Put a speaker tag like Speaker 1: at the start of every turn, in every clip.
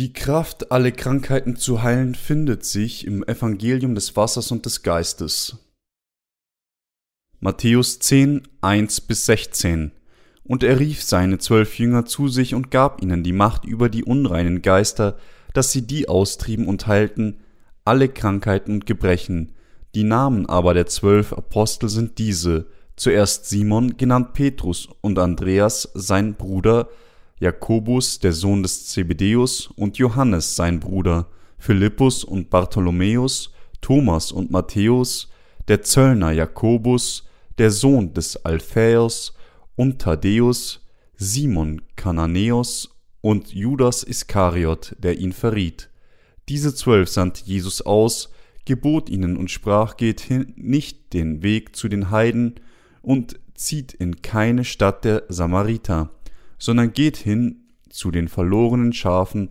Speaker 1: Die Kraft, alle Krankheiten zu heilen, findet sich im Evangelium des Wassers und des Geistes. Matthäus 10, 1 bis 16 Und er rief seine zwölf Jünger zu sich und gab ihnen die Macht über die unreinen Geister, dass sie die austrieben und heilten, alle Krankheiten und Gebrechen. Die Namen aber der zwölf Apostel sind diese, zuerst Simon, genannt Petrus, und Andreas, sein Bruder, Jakobus, der Sohn des Zebedeus, und Johannes, sein Bruder, Philippus und Bartholomäus, Thomas und Matthäus, der Zöllner Jakobus, der Sohn des Alphaeus, und Thaddäus, Simon Kananäus und Judas Iskariot, der ihn verriet. Diese zwölf sandte Jesus aus, gebot ihnen und sprach, geht hin, nicht den Weg zu den Heiden und zieht in keine Stadt der Samariter, sondern geht hin zu den verlorenen Schafen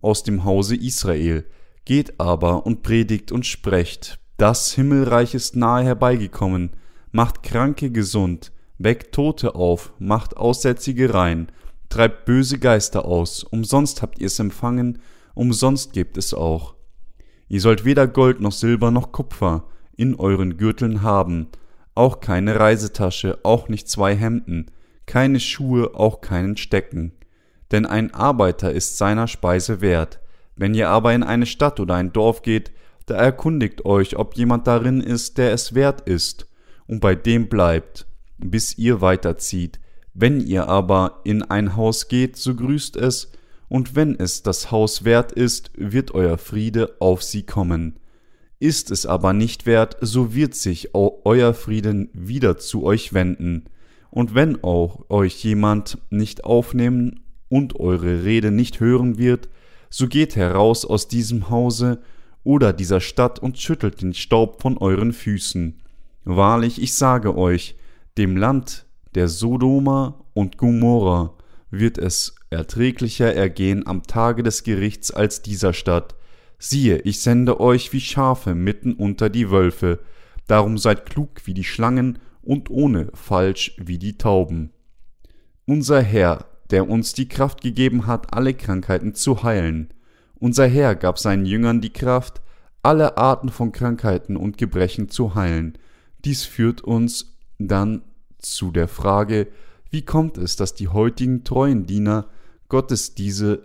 Speaker 1: aus dem Hause Israel, geht aber und predigt und sprecht, das Himmelreich ist nahe herbeigekommen, macht Kranke gesund, weckt Tote auf, macht Aussätzige rein, treibt böse Geister aus, umsonst habt ihr es empfangen, umsonst gebt es auch. Ihr sollt weder Gold noch Silber noch Kupfer in euren Gürteln haben, auch keine Reisetasche, auch nicht zwei Hemden, keine Schuhe, auch keinen Stecken. Denn ein Arbeiter ist seiner Speise wert. Wenn ihr aber in eine Stadt oder ein Dorf geht, da erkundigt euch, ob jemand darin ist, der es wert ist, und bei dem bleibt, bis ihr weiterzieht. Wenn ihr aber in ein Haus geht, so grüßt es, und wenn es das Haus wert ist, wird euer Friede auf sie kommen. Ist es aber nicht wert, so wird sich euer Frieden wieder zu euch wenden. Und wenn auch euch jemand nicht aufnehmen und eure Rede nicht hören wird, so geht heraus aus diesem Hause oder dieser Stadt und schüttelt den Staub von euren Füßen. Wahrlich, ich sage euch, dem Land der Sodoma und Gomorra wird es erträglicher ergehen am Tage des Gerichts als dieser Stadt. Siehe, ich sende euch wie Schafe mitten unter die Wölfe, darum seid klug wie die Schlangen und ohne falsch wie die Tauben. Unser Herr, der uns die Kraft gegeben hat, alle Krankheiten zu heilen. Unser Herr gab seinen Jüngern die Kraft, alle Arten von Krankheiten und Gebrechen zu heilen. Dies führt uns dann zu der Frage, wie kommt es, dass die heutigen treuen Diener Gottes diese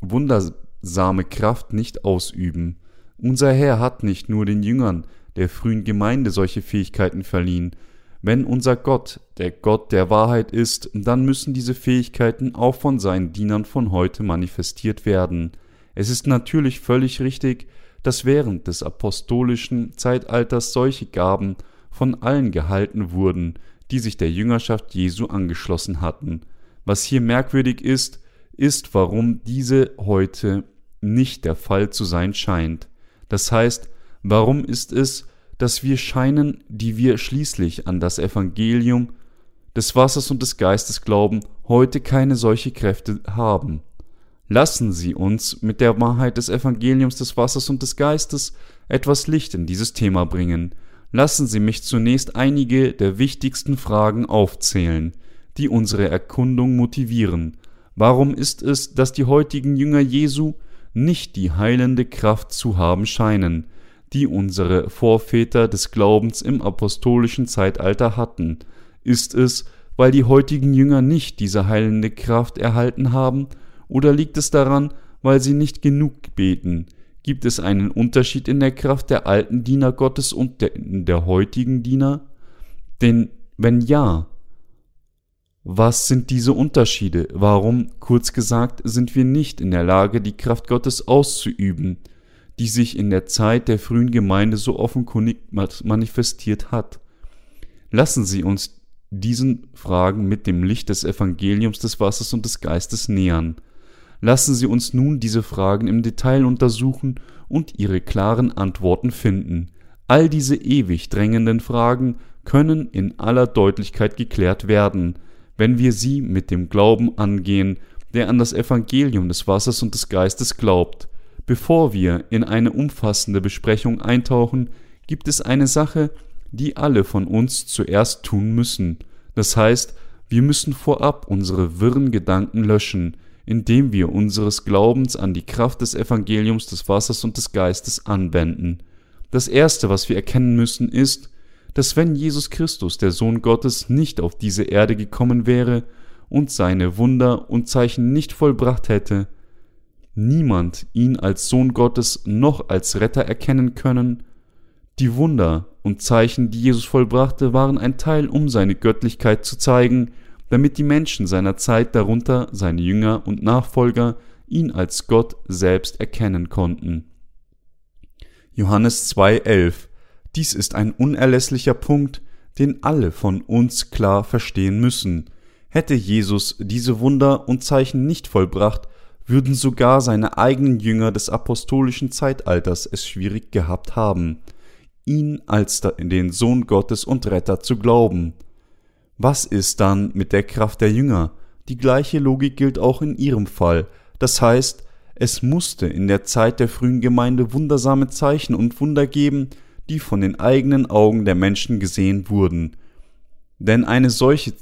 Speaker 1: wundersame Kraft nicht ausüben? Unser Herr hat nicht nur den Jüngern der frühen Gemeinde solche Fähigkeiten verliehen, wenn unser Gott der Gott der Wahrheit ist, dann müssen diese Fähigkeiten auch von seinen Dienern von heute manifestiert werden. Es ist natürlich völlig richtig, dass während des apostolischen Zeitalters solche Gaben von allen gehalten wurden, die sich der Jüngerschaft Jesu angeschlossen hatten. Was hier merkwürdig ist, ist, warum diese heute nicht der Fall zu sein scheint. Das heißt, warum ist es, dass wir scheinen, die wir schließlich an das Evangelium des Wassers und des Geistes glauben, heute keine solche Kräfte haben. Lassen Sie uns mit der Wahrheit des Evangeliums des Wassers und des Geistes etwas Licht in dieses Thema bringen. Lassen Sie mich zunächst einige der wichtigsten Fragen aufzählen, die unsere Erkundung motivieren. Warum ist es, dass die heutigen Jünger Jesu nicht die heilende Kraft zu haben scheinen, die unsere Vorväter des Glaubens im apostolischen Zeitalter hatten? Ist es, weil die heutigen Jünger nicht diese heilende Kraft erhalten haben, oder liegt es daran, weil sie nicht genug beten? Gibt es einen Unterschied in der Kraft der alten Diener Gottes und der, der heutigen Diener? Denn wenn ja, was sind diese Unterschiede? Warum, kurz gesagt, sind wir nicht in der Lage, die Kraft Gottes auszuüben? Die sich in der Zeit der frühen Gemeinde so offenkundig manifestiert hat. Lassen Sie uns diesen Fragen mit dem Licht des Evangeliums des Wassers und des Geistes nähern. Lassen Sie uns nun diese Fragen im Detail untersuchen und ihre klaren Antworten finden. All diese ewig drängenden Fragen können in aller Deutlichkeit geklärt werden, wenn wir sie mit dem Glauben angehen, der an das Evangelium des Wassers und des Geistes glaubt. Bevor wir in eine umfassende Besprechung eintauchen, gibt es eine Sache, die alle von uns zuerst tun müssen. Das heißt, wir müssen vorab unsere wirren Gedanken löschen, indem wir unseres Glaubens an die Kraft des Evangeliums des Wassers und des Geistes anwenden. Das Erste, was wir erkennen müssen, ist, dass wenn Jesus Christus, der Sohn Gottes, nicht auf diese Erde gekommen wäre und seine Wunder und Zeichen nicht vollbracht hätte, niemand ihn als Sohn Gottes noch als Retter erkennen können. Die Wunder und Zeichen, die Jesus vollbrachte, waren ein Teil, um seine Göttlichkeit zu zeigen, damit die Menschen seiner Zeit, darunter seine Jünger und Nachfolger, ihn als Gott selbst erkennen konnten. Johannes 2,11 Dies ist ein unerlässlicher Punkt, den alle von uns klar verstehen müssen. Hätte Jesus diese Wunder und Zeichen nicht vollbracht, würden sogar seine eigenen Jünger des apostolischen Zeitalters es schwierig gehabt haben, ihn als den Sohn Gottes und Retter zu glauben. Was ist dann mit der Kraft der Jünger? Die gleiche Logik gilt auch in ihrem Fall. Das heißt, es musste in der Zeit der frühen Gemeinde wundersame Zeichen und Wunder geben, die von den eigenen Augen der Menschen gesehen wurden. Denn eine solche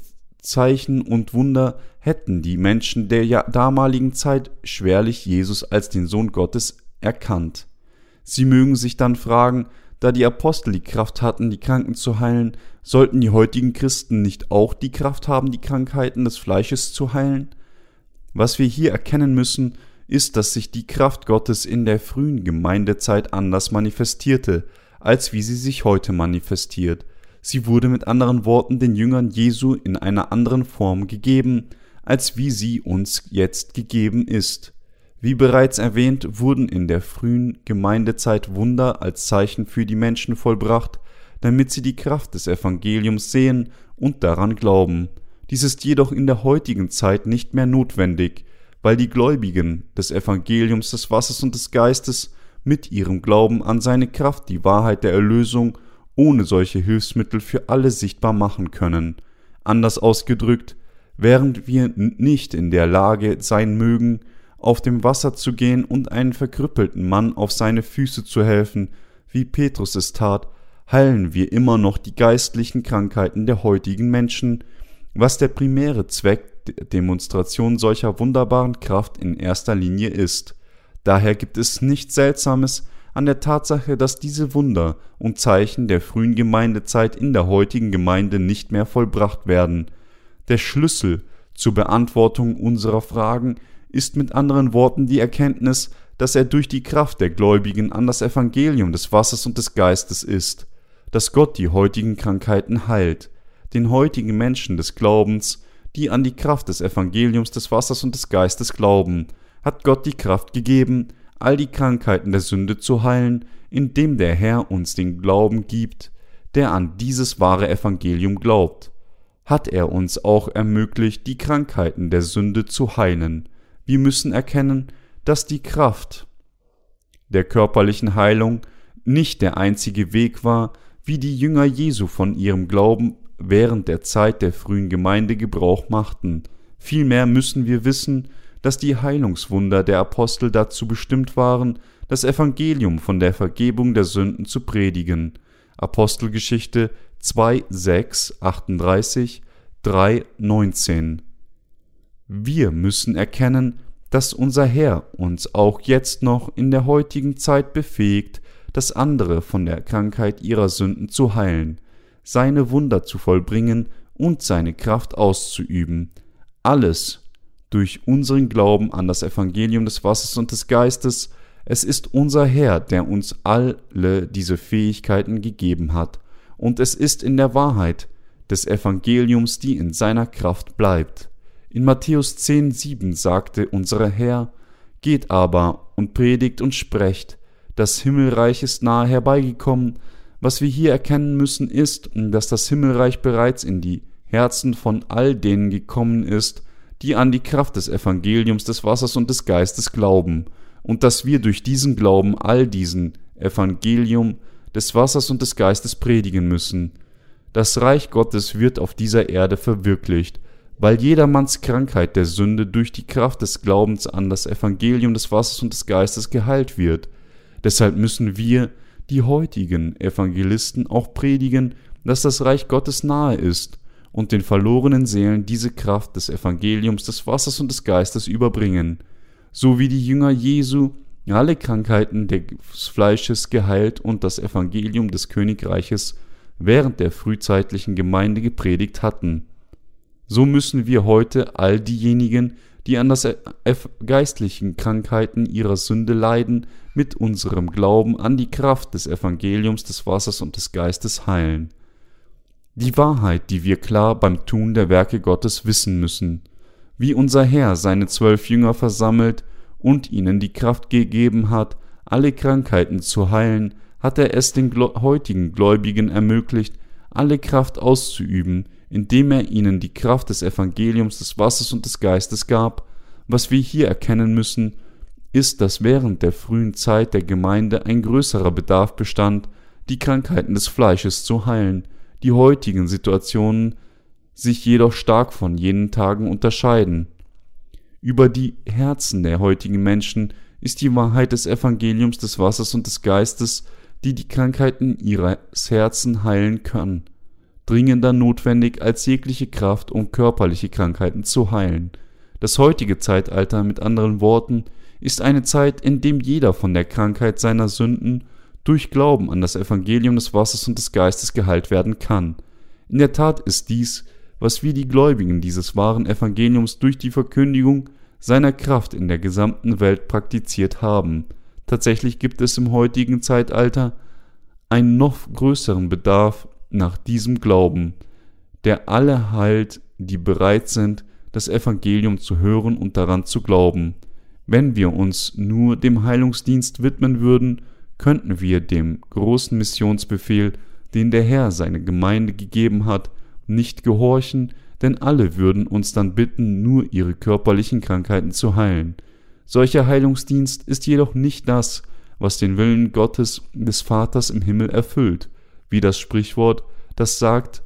Speaker 1: Zeichen und Wunder hätten die Menschen der damaligen Zeit schwerlich Jesus als den Sohn Gottes erkannt. Sie mögen sich dann fragen, da die Apostel die Kraft hatten, die Kranken zu heilen, sollten die heutigen Christen nicht auch die Kraft haben, die Krankheiten des Fleisches zu heilen? Was wir hier erkennen müssen, ist, dass sich die Kraft Gottes in der frühen Gemeindezeit anders manifestierte, als wie sie sich heute manifestiert. Sie wurde mit anderen Worten den Jüngern Jesu in einer anderen Form gegeben, als wie sie uns jetzt gegeben ist. Wie bereits erwähnt, wurden in der frühen Gemeindezeit Wunder als Zeichen für die Menschen vollbracht, damit sie die Kraft des Evangeliums sehen und daran glauben. Dies ist jedoch in der heutigen Zeit nicht mehr notwendig, weil die Gläubigen des Evangeliums des Wassers und des Geistes mit ihrem Glauben an seine Kraft die Wahrheit der Erlösung ohne solche Hilfsmittel für alle sichtbar machen können. Anders ausgedrückt, während wir nicht in der Lage sein mögen, auf dem Wasser zu gehen und einen verkrüppelten Mann auf seine Füße zu helfen, wie Petrus es tat, heilen wir immer noch die geistlichen Krankheiten der heutigen Menschen, was der primäre Zweck der Demonstration solcher wunderbaren Kraft in erster Linie ist. Daher gibt es nichts Seltsames, an der Tatsache, dass diese Wunder und Zeichen der frühen Gemeindezeit in der heutigen Gemeinde nicht mehr vollbracht werden. Der Schlüssel zur Beantwortung unserer Fragen ist mit anderen Worten die Erkenntnis, dass er durch die Kraft der Gläubigen an das Evangelium des Wassers und des Geistes ist, dass Gott die heutigen Krankheiten heilt, den heutigen Menschen des Glaubens, die an die Kraft des Evangeliums des Wassers und des Geistes glauben, hat Gott die Kraft gegeben, all die Krankheiten der Sünde zu heilen, indem der Herr uns den Glauben gibt, der an dieses wahre Evangelium glaubt, hat er uns auch ermöglicht, die Krankheiten der Sünde zu heilen. Wir müssen erkennen, dass die Kraft der körperlichen Heilung nicht der einzige Weg war, wie die Jünger Jesu von ihrem Glauben während der Zeit der frühen Gemeinde Gebrauch machten. Vielmehr müssen wir wissen, dass die Heilungswunder der Apostel dazu bestimmt waren, das Evangelium von der Vergebung der Sünden zu predigen. Apostelgeschichte 2, 6, 38, 3, 19. Wir müssen erkennen, dass unser Herr uns auch jetzt noch in der heutigen Zeit befähigt, das andere von der Krankheit ihrer Sünden zu heilen, seine Wunder zu vollbringen und seine Kraft auszuüben. Alles durch unseren Glauben an das Evangelium des Wassers und des Geistes. Es ist unser Herr, der uns alle diese Fähigkeiten gegeben hat, und es ist in der Wahrheit des Evangeliums, die in seiner Kraft bleibt. In Matthäus 10, 7 sagte unser Herr, Geht aber und predigt und sprecht, das Himmelreich ist nahe herbeigekommen. Was wir hier erkennen müssen, ist, dass das Himmelreich bereits in die Herzen von all denen gekommen ist, die an die Kraft des Evangeliums des Wassers und des Geistes glauben, und dass wir durch diesen Glauben all diesen Evangelium des Wassers und des Geistes predigen müssen. Das Reich Gottes wird auf dieser Erde verwirklicht, weil jedermanns Krankheit der Sünde durch die Kraft des Glaubens an das Evangelium des Wassers und des Geistes geheilt wird. Deshalb müssen wir, die heutigen Evangelisten, auch predigen, dass das Reich Gottes nahe ist und den verlorenen Seelen diese Kraft des Evangeliums des Wassers und des Geistes überbringen, so wie die Jünger Jesu alle Krankheiten des Fleisches geheilt und das Evangelium des Königreiches während der frühzeitlichen Gemeinde gepredigt hatten. So müssen wir heute all diejenigen, die an das geistlichen Krankheiten ihrer Sünde leiden, mit unserem Glauben an die Kraft des Evangeliums des Wassers und des Geistes heilen. Die Wahrheit, die wir klar beim Tun der Werke Gottes wissen müssen, wie unser Herr seine zwölf Jünger versammelt und ihnen die Kraft gegeben hat, alle Krankheiten zu heilen, hat er es den heutigen Gläubigen ermöglicht, alle Kraft auszuüben, indem er ihnen die Kraft des Evangeliums des Wassers und des Geistes gab. Was wir hier erkennen müssen, ist, dass während der frühen Zeit der Gemeinde ein größerer Bedarf bestand, die Krankheiten des Fleisches zu heilen, die heutigen Situationen sich jedoch stark von jenen Tagen unterscheiden. Über die Herzen der heutigen Menschen ist die Wahrheit des Evangeliums des Wassers und des Geistes, die die Krankheiten ihres Herzen heilen können, dringender notwendig als jegliche Kraft, um körperliche Krankheiten zu heilen. Das heutige Zeitalter, mit anderen Worten, ist eine Zeit, in dem jeder von der Krankheit seiner Sünden durch Glauben an das Evangelium des Wassers und des Geistes geheilt werden kann. In der Tat ist dies, was wir die Gläubigen dieses wahren Evangeliums durch die Verkündigung seiner Kraft in der gesamten Welt praktiziert haben. Tatsächlich gibt es im heutigen Zeitalter einen noch größeren Bedarf nach diesem Glauben, der alle heilt, die bereit sind, das Evangelium zu hören und daran zu glauben. Wenn wir uns nur dem Heilungsdienst widmen würden, könnten wir dem großen Missionsbefehl, den der Herr seine Gemeinde gegeben hat, nicht gehorchen, denn alle würden uns dann bitten, nur ihre körperlichen Krankheiten zu heilen. Solcher Heilungsdienst ist jedoch nicht das, was den Willen Gottes des Vaters im Himmel erfüllt, wie das Sprichwort, das sagt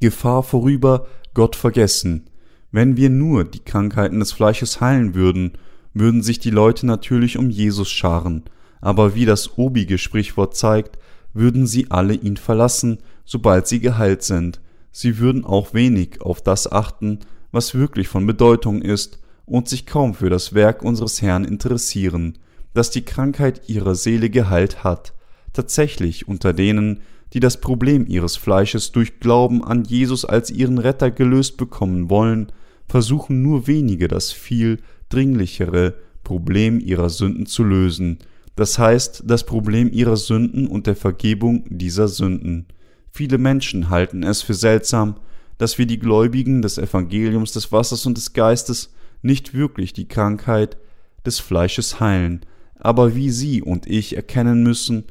Speaker 1: Gefahr vorüber, Gott vergessen. Wenn wir nur die Krankheiten des Fleisches heilen würden, würden sich die Leute natürlich um Jesus scharen, aber wie das obige Sprichwort zeigt, würden sie alle ihn verlassen, sobald sie geheilt sind. Sie würden auch wenig auf das achten, was wirklich von Bedeutung ist, und sich kaum für das Werk unseres Herrn interessieren, das die Krankheit ihrer Seele geheilt hat. Tatsächlich unter denen, die das Problem ihres Fleisches durch Glauben an Jesus als ihren Retter gelöst bekommen wollen, versuchen nur wenige das viel dringlichere Problem ihrer Sünden zu lösen, das heißt das Problem ihrer Sünden und der Vergebung dieser Sünden. Viele Menschen halten es für seltsam, dass wir die Gläubigen des Evangeliums des Wassers und des Geistes nicht wirklich die Krankheit des Fleisches heilen, aber wie Sie und ich erkennen müssen,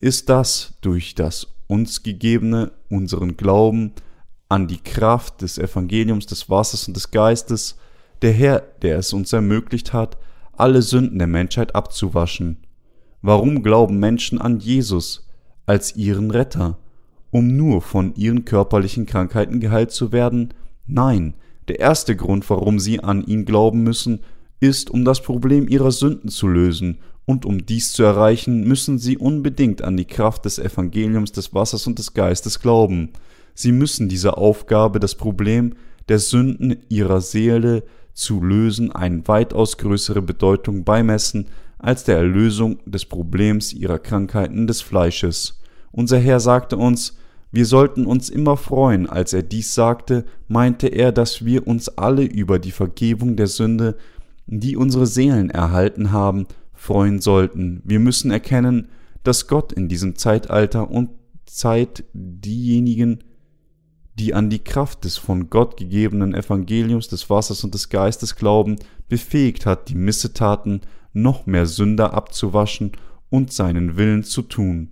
Speaker 1: ist das durch das uns gegebene, unseren Glauben an die Kraft des Evangeliums des Wassers und des Geistes, der Herr, der es uns ermöglicht hat, alle Sünden der Menschheit abzuwaschen. Warum glauben Menschen an Jesus als ihren Retter? Um nur von ihren körperlichen Krankheiten geheilt zu werden? Nein, der erste Grund, warum sie an ihn glauben müssen, ist, um das Problem ihrer Sünden zu lösen, und um dies zu erreichen, müssen sie unbedingt an die Kraft des Evangeliums des Wassers und des Geistes glauben. Sie müssen dieser Aufgabe das Problem der Sünden ihrer Seele zu lösen eine weitaus größere Bedeutung beimessen als der Erlösung des Problems ihrer Krankheiten des Fleisches. Unser Herr sagte uns, wir sollten uns immer freuen, als er dies sagte, meinte er, dass wir uns alle über die Vergebung der Sünde, die unsere Seelen erhalten haben, freuen sollten. Wir müssen erkennen, dass Gott in diesem Zeitalter und Zeit diejenigen, die an die Kraft des von Gott gegebenen Evangeliums des Wassers und des Geistes glauben, befähigt hat, die Missetaten noch mehr Sünder abzuwaschen und seinen Willen zu tun.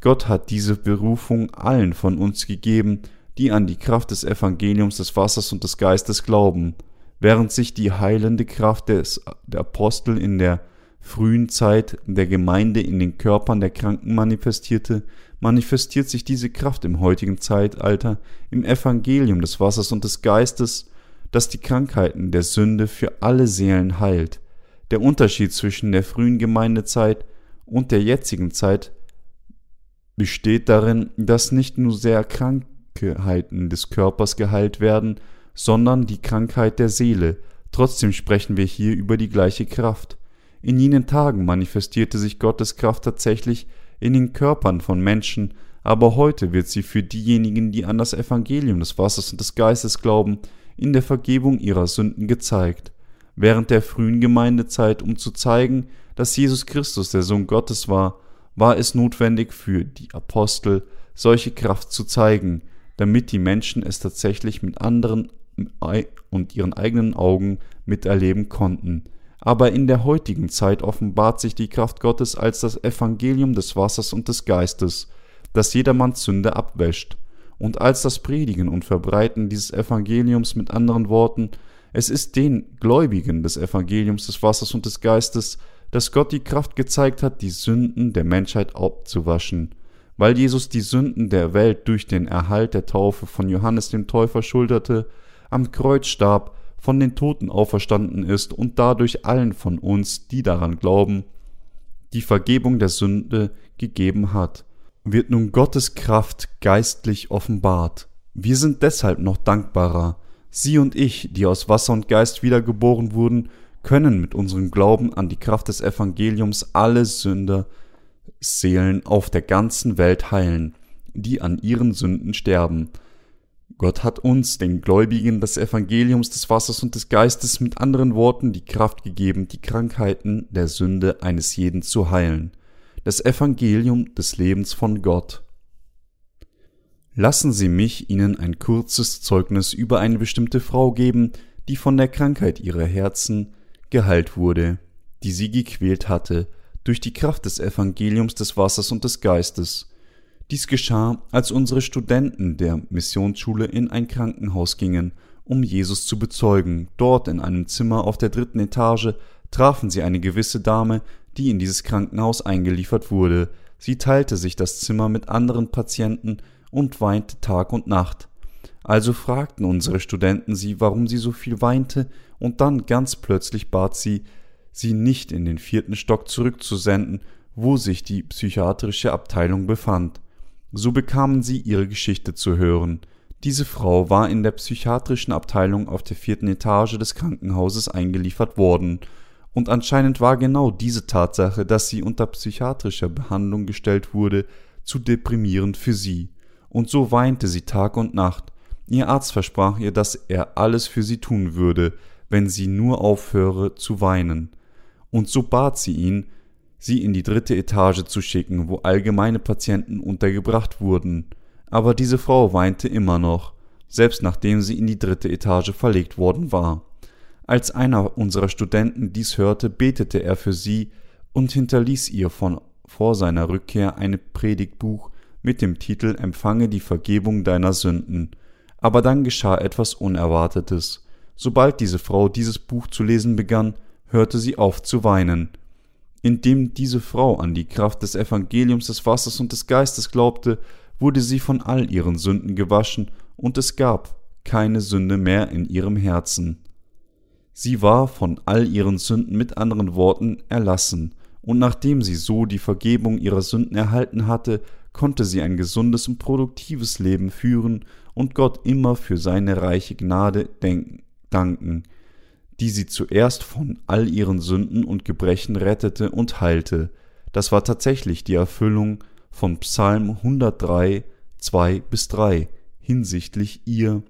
Speaker 1: Gott hat diese Berufung allen von uns gegeben, die an die Kraft des Evangeliums des Wassers und des Geistes glauben, während sich die heilende Kraft des, der Apostel in der frühen Zeit der Gemeinde in den Körpern der Kranken manifestierte, manifestiert sich diese Kraft im heutigen Zeitalter im Evangelium des Wassers und des Geistes, das die Krankheiten der Sünde für alle Seelen heilt. Der Unterschied zwischen der frühen Gemeindezeit und der jetzigen Zeit besteht darin, dass nicht nur sehr krank, Krankheiten des Körpers geheilt werden, sondern die Krankheit der Seele. Trotzdem sprechen wir hier über die gleiche Kraft. In jenen Tagen manifestierte sich Gottes Kraft tatsächlich in den Körpern von Menschen, aber heute wird sie für diejenigen, die an das Evangelium des Wassers und des Geistes glauben, in der Vergebung ihrer Sünden gezeigt. Während der frühen Gemeindezeit, um zu zeigen, dass Jesus Christus der Sohn Gottes war, war es notwendig für die Apostel, solche Kraft zu zeigen, damit die Menschen es tatsächlich mit anderen und ihren eigenen Augen miterleben konnten. Aber in der heutigen Zeit offenbart sich die Kraft Gottes als das Evangelium des Wassers und des Geistes, das jedermanns Sünde abwäscht, und als das Predigen und Verbreiten dieses Evangeliums mit anderen Worten, es ist den Gläubigen des Evangeliums des Wassers und des Geistes, dass Gott die Kraft gezeigt hat, die Sünden der Menschheit abzuwaschen. Weil Jesus die Sünden der Welt durch den Erhalt der Taufe von Johannes dem Täufer schulterte, am Kreuz starb, von den Toten auferstanden ist und dadurch allen von uns, die daran glauben, die Vergebung der Sünde gegeben hat, wird nun Gottes Kraft geistlich offenbart. Wir sind deshalb noch dankbarer. Sie und ich, die aus Wasser und Geist wiedergeboren wurden, können mit unserem Glauben an die Kraft des Evangeliums alle Sünder Seelen auf der ganzen Welt heilen, die an ihren Sünden sterben. Gott hat uns, den Gläubigen des Evangeliums des Wassers und des Geistes, mit anderen Worten die Kraft gegeben, die Krankheiten der Sünde eines jeden zu heilen. Das Evangelium des Lebens von Gott. Lassen Sie mich Ihnen ein kurzes Zeugnis über eine bestimmte Frau geben, die von der Krankheit ihrer Herzen geheilt wurde, die sie gequält hatte, durch die Kraft des Evangeliums des Wassers und des Geistes. Dies geschah, als unsere Studenten der Missionsschule in ein Krankenhaus gingen, um Jesus zu bezeugen. Dort in einem Zimmer auf der dritten Etage trafen sie eine gewisse Dame, die in dieses Krankenhaus eingeliefert wurde. Sie teilte sich das Zimmer mit anderen Patienten und weinte Tag und Nacht. Also fragten unsere Studenten sie, warum sie so viel weinte, und dann ganz plötzlich bat sie, sie nicht in den vierten Stock zurückzusenden, wo sich die psychiatrische Abteilung befand. So bekamen sie ihre Geschichte zu hören. Diese Frau war in der psychiatrischen Abteilung auf der vierten Etage des Krankenhauses eingeliefert worden, und anscheinend war genau diese Tatsache, dass sie unter psychiatrischer Behandlung gestellt wurde, zu deprimierend für sie, und so weinte sie Tag und Nacht. Ihr Arzt versprach ihr, dass er alles für sie tun würde, wenn sie nur aufhöre zu weinen. Und so bat sie ihn, sie in die dritte Etage zu schicken, wo allgemeine Patienten untergebracht wurden. Aber diese Frau weinte immer noch, selbst nachdem sie in die dritte Etage verlegt worden war. Als einer unserer Studenten dies hörte, betete er für sie und hinterließ ihr von vor seiner Rückkehr ein Predigtbuch mit dem Titel Empfange die Vergebung deiner Sünden. Aber dann geschah etwas Unerwartetes. Sobald diese Frau dieses Buch zu lesen begann, hörte sie auf zu weinen. Indem diese Frau an die Kraft des Evangeliums des Wassers und des Geistes glaubte, wurde sie von all ihren Sünden gewaschen, und es gab keine Sünde mehr in ihrem Herzen. Sie war von all ihren Sünden mit anderen Worten erlassen, und nachdem sie so die Vergebung ihrer Sünden erhalten hatte, konnte sie ein gesundes und produktives Leben führen und Gott immer für seine reiche Gnade danken die sie zuerst von all ihren Sünden und Gebrechen rettete und heilte. Das war tatsächlich die Erfüllung von Psalm 103, 2 bis 3 hinsichtlich ihr.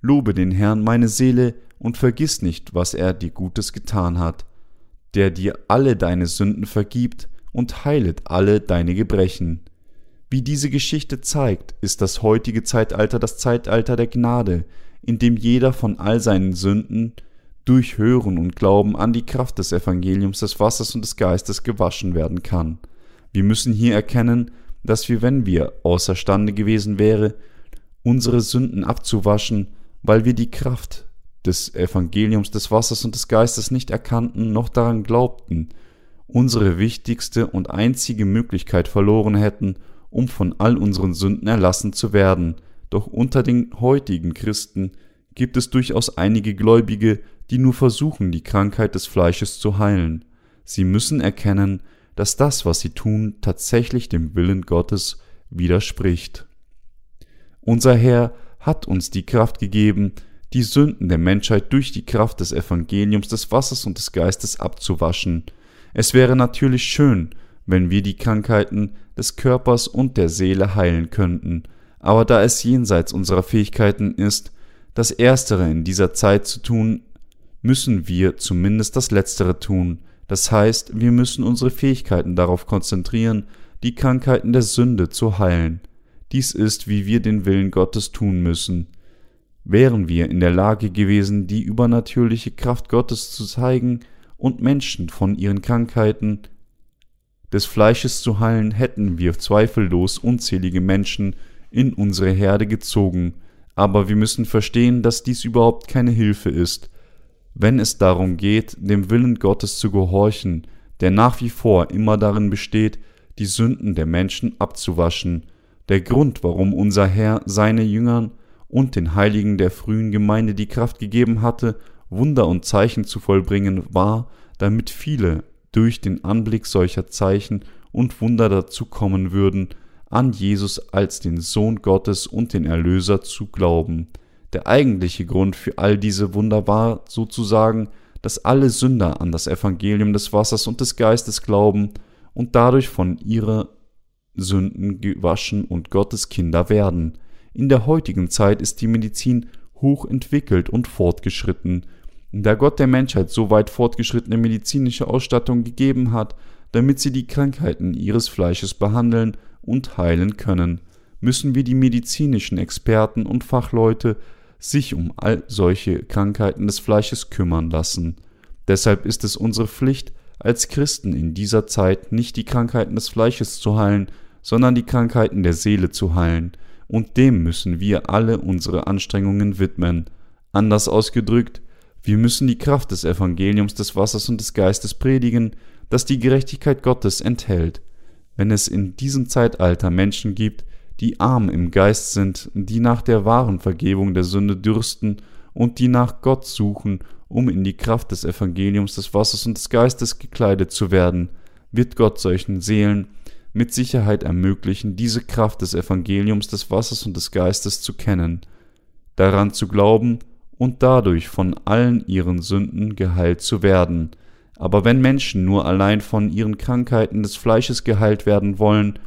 Speaker 1: Lobe den Herrn meine Seele und vergiss nicht, was er dir Gutes getan hat, der dir alle deine Sünden vergibt und heilet alle deine Gebrechen. Wie diese Geschichte zeigt, ist das heutige Zeitalter das Zeitalter der Gnade, in dem jeder von all seinen Sünden durch Hören und Glauben an die Kraft des Evangeliums des Wassers und des Geistes gewaschen werden kann. Wir müssen hier erkennen, dass wir, wenn wir außerstande gewesen wäre, unsere Sünden abzuwaschen, weil wir die Kraft des Evangeliums des Wassers und des Geistes nicht erkannten noch daran glaubten, unsere wichtigste und einzige Möglichkeit verloren hätten, um von all unseren Sünden erlassen zu werden. Doch unter den heutigen Christen gibt es durchaus einige Gläubige, die nur versuchen, die Krankheit des Fleisches zu heilen. Sie müssen erkennen, dass das, was sie tun, tatsächlich dem Willen Gottes widerspricht. Unser Herr hat uns die Kraft gegeben, die Sünden der Menschheit durch die Kraft des Evangeliums des Wassers und des Geistes abzuwaschen. Es wäre natürlich schön, wenn wir die Krankheiten des Körpers und der Seele heilen könnten, aber da es jenseits unserer Fähigkeiten ist, das Erstere in dieser Zeit zu tun, müssen wir zumindest das Letztere tun, das heißt, wir müssen unsere Fähigkeiten darauf konzentrieren, die Krankheiten der Sünde zu heilen. Dies ist, wie wir den Willen Gottes tun müssen. Wären wir in der Lage gewesen, die übernatürliche Kraft Gottes zu zeigen und Menschen von ihren Krankheiten des Fleisches zu heilen, hätten wir zweifellos unzählige Menschen in unsere Herde gezogen, aber wir müssen verstehen, dass dies überhaupt keine Hilfe ist, wenn es darum geht, dem Willen Gottes zu gehorchen, der nach wie vor immer darin besteht, die Sünden der Menschen abzuwaschen, der Grund, warum unser Herr seine Jüngern und den Heiligen der frühen Gemeinde die Kraft gegeben hatte, Wunder und Zeichen zu vollbringen, war, damit viele durch den Anblick solcher Zeichen und Wunder dazu kommen würden, an Jesus als den Sohn Gottes und den Erlöser zu glauben. Der eigentliche Grund für all diese Wunder war sozusagen, dass alle Sünder an das Evangelium des Wassers und des Geistes glauben und dadurch von ihrer Sünden gewaschen und Gottes Kinder werden. In der heutigen Zeit ist die Medizin hoch entwickelt und fortgeschritten. Da Gott der Menschheit so weit fortgeschrittene medizinische Ausstattung gegeben hat, damit sie die Krankheiten ihres Fleisches behandeln und heilen können, müssen wir die medizinischen Experten und Fachleute sich um all solche Krankheiten des Fleisches kümmern lassen. Deshalb ist es unsere Pflicht, als Christen in dieser Zeit nicht die Krankheiten des Fleisches zu heilen, sondern die Krankheiten der Seele zu heilen, und dem müssen wir alle unsere Anstrengungen widmen. Anders ausgedrückt, wir müssen die Kraft des Evangeliums des Wassers und des Geistes predigen, das die Gerechtigkeit Gottes enthält. Wenn es in diesem Zeitalter Menschen gibt, die arm im Geist sind, die nach der wahren Vergebung der Sünde dürsten und die nach Gott suchen, um in die Kraft des Evangeliums des Wassers und des Geistes gekleidet zu werden, wird Gott solchen Seelen mit Sicherheit ermöglichen, diese Kraft des Evangeliums des Wassers und des Geistes zu kennen, daran zu glauben und dadurch von allen ihren Sünden geheilt zu werden. Aber wenn Menschen nur allein von ihren Krankheiten des Fleisches geheilt werden wollen,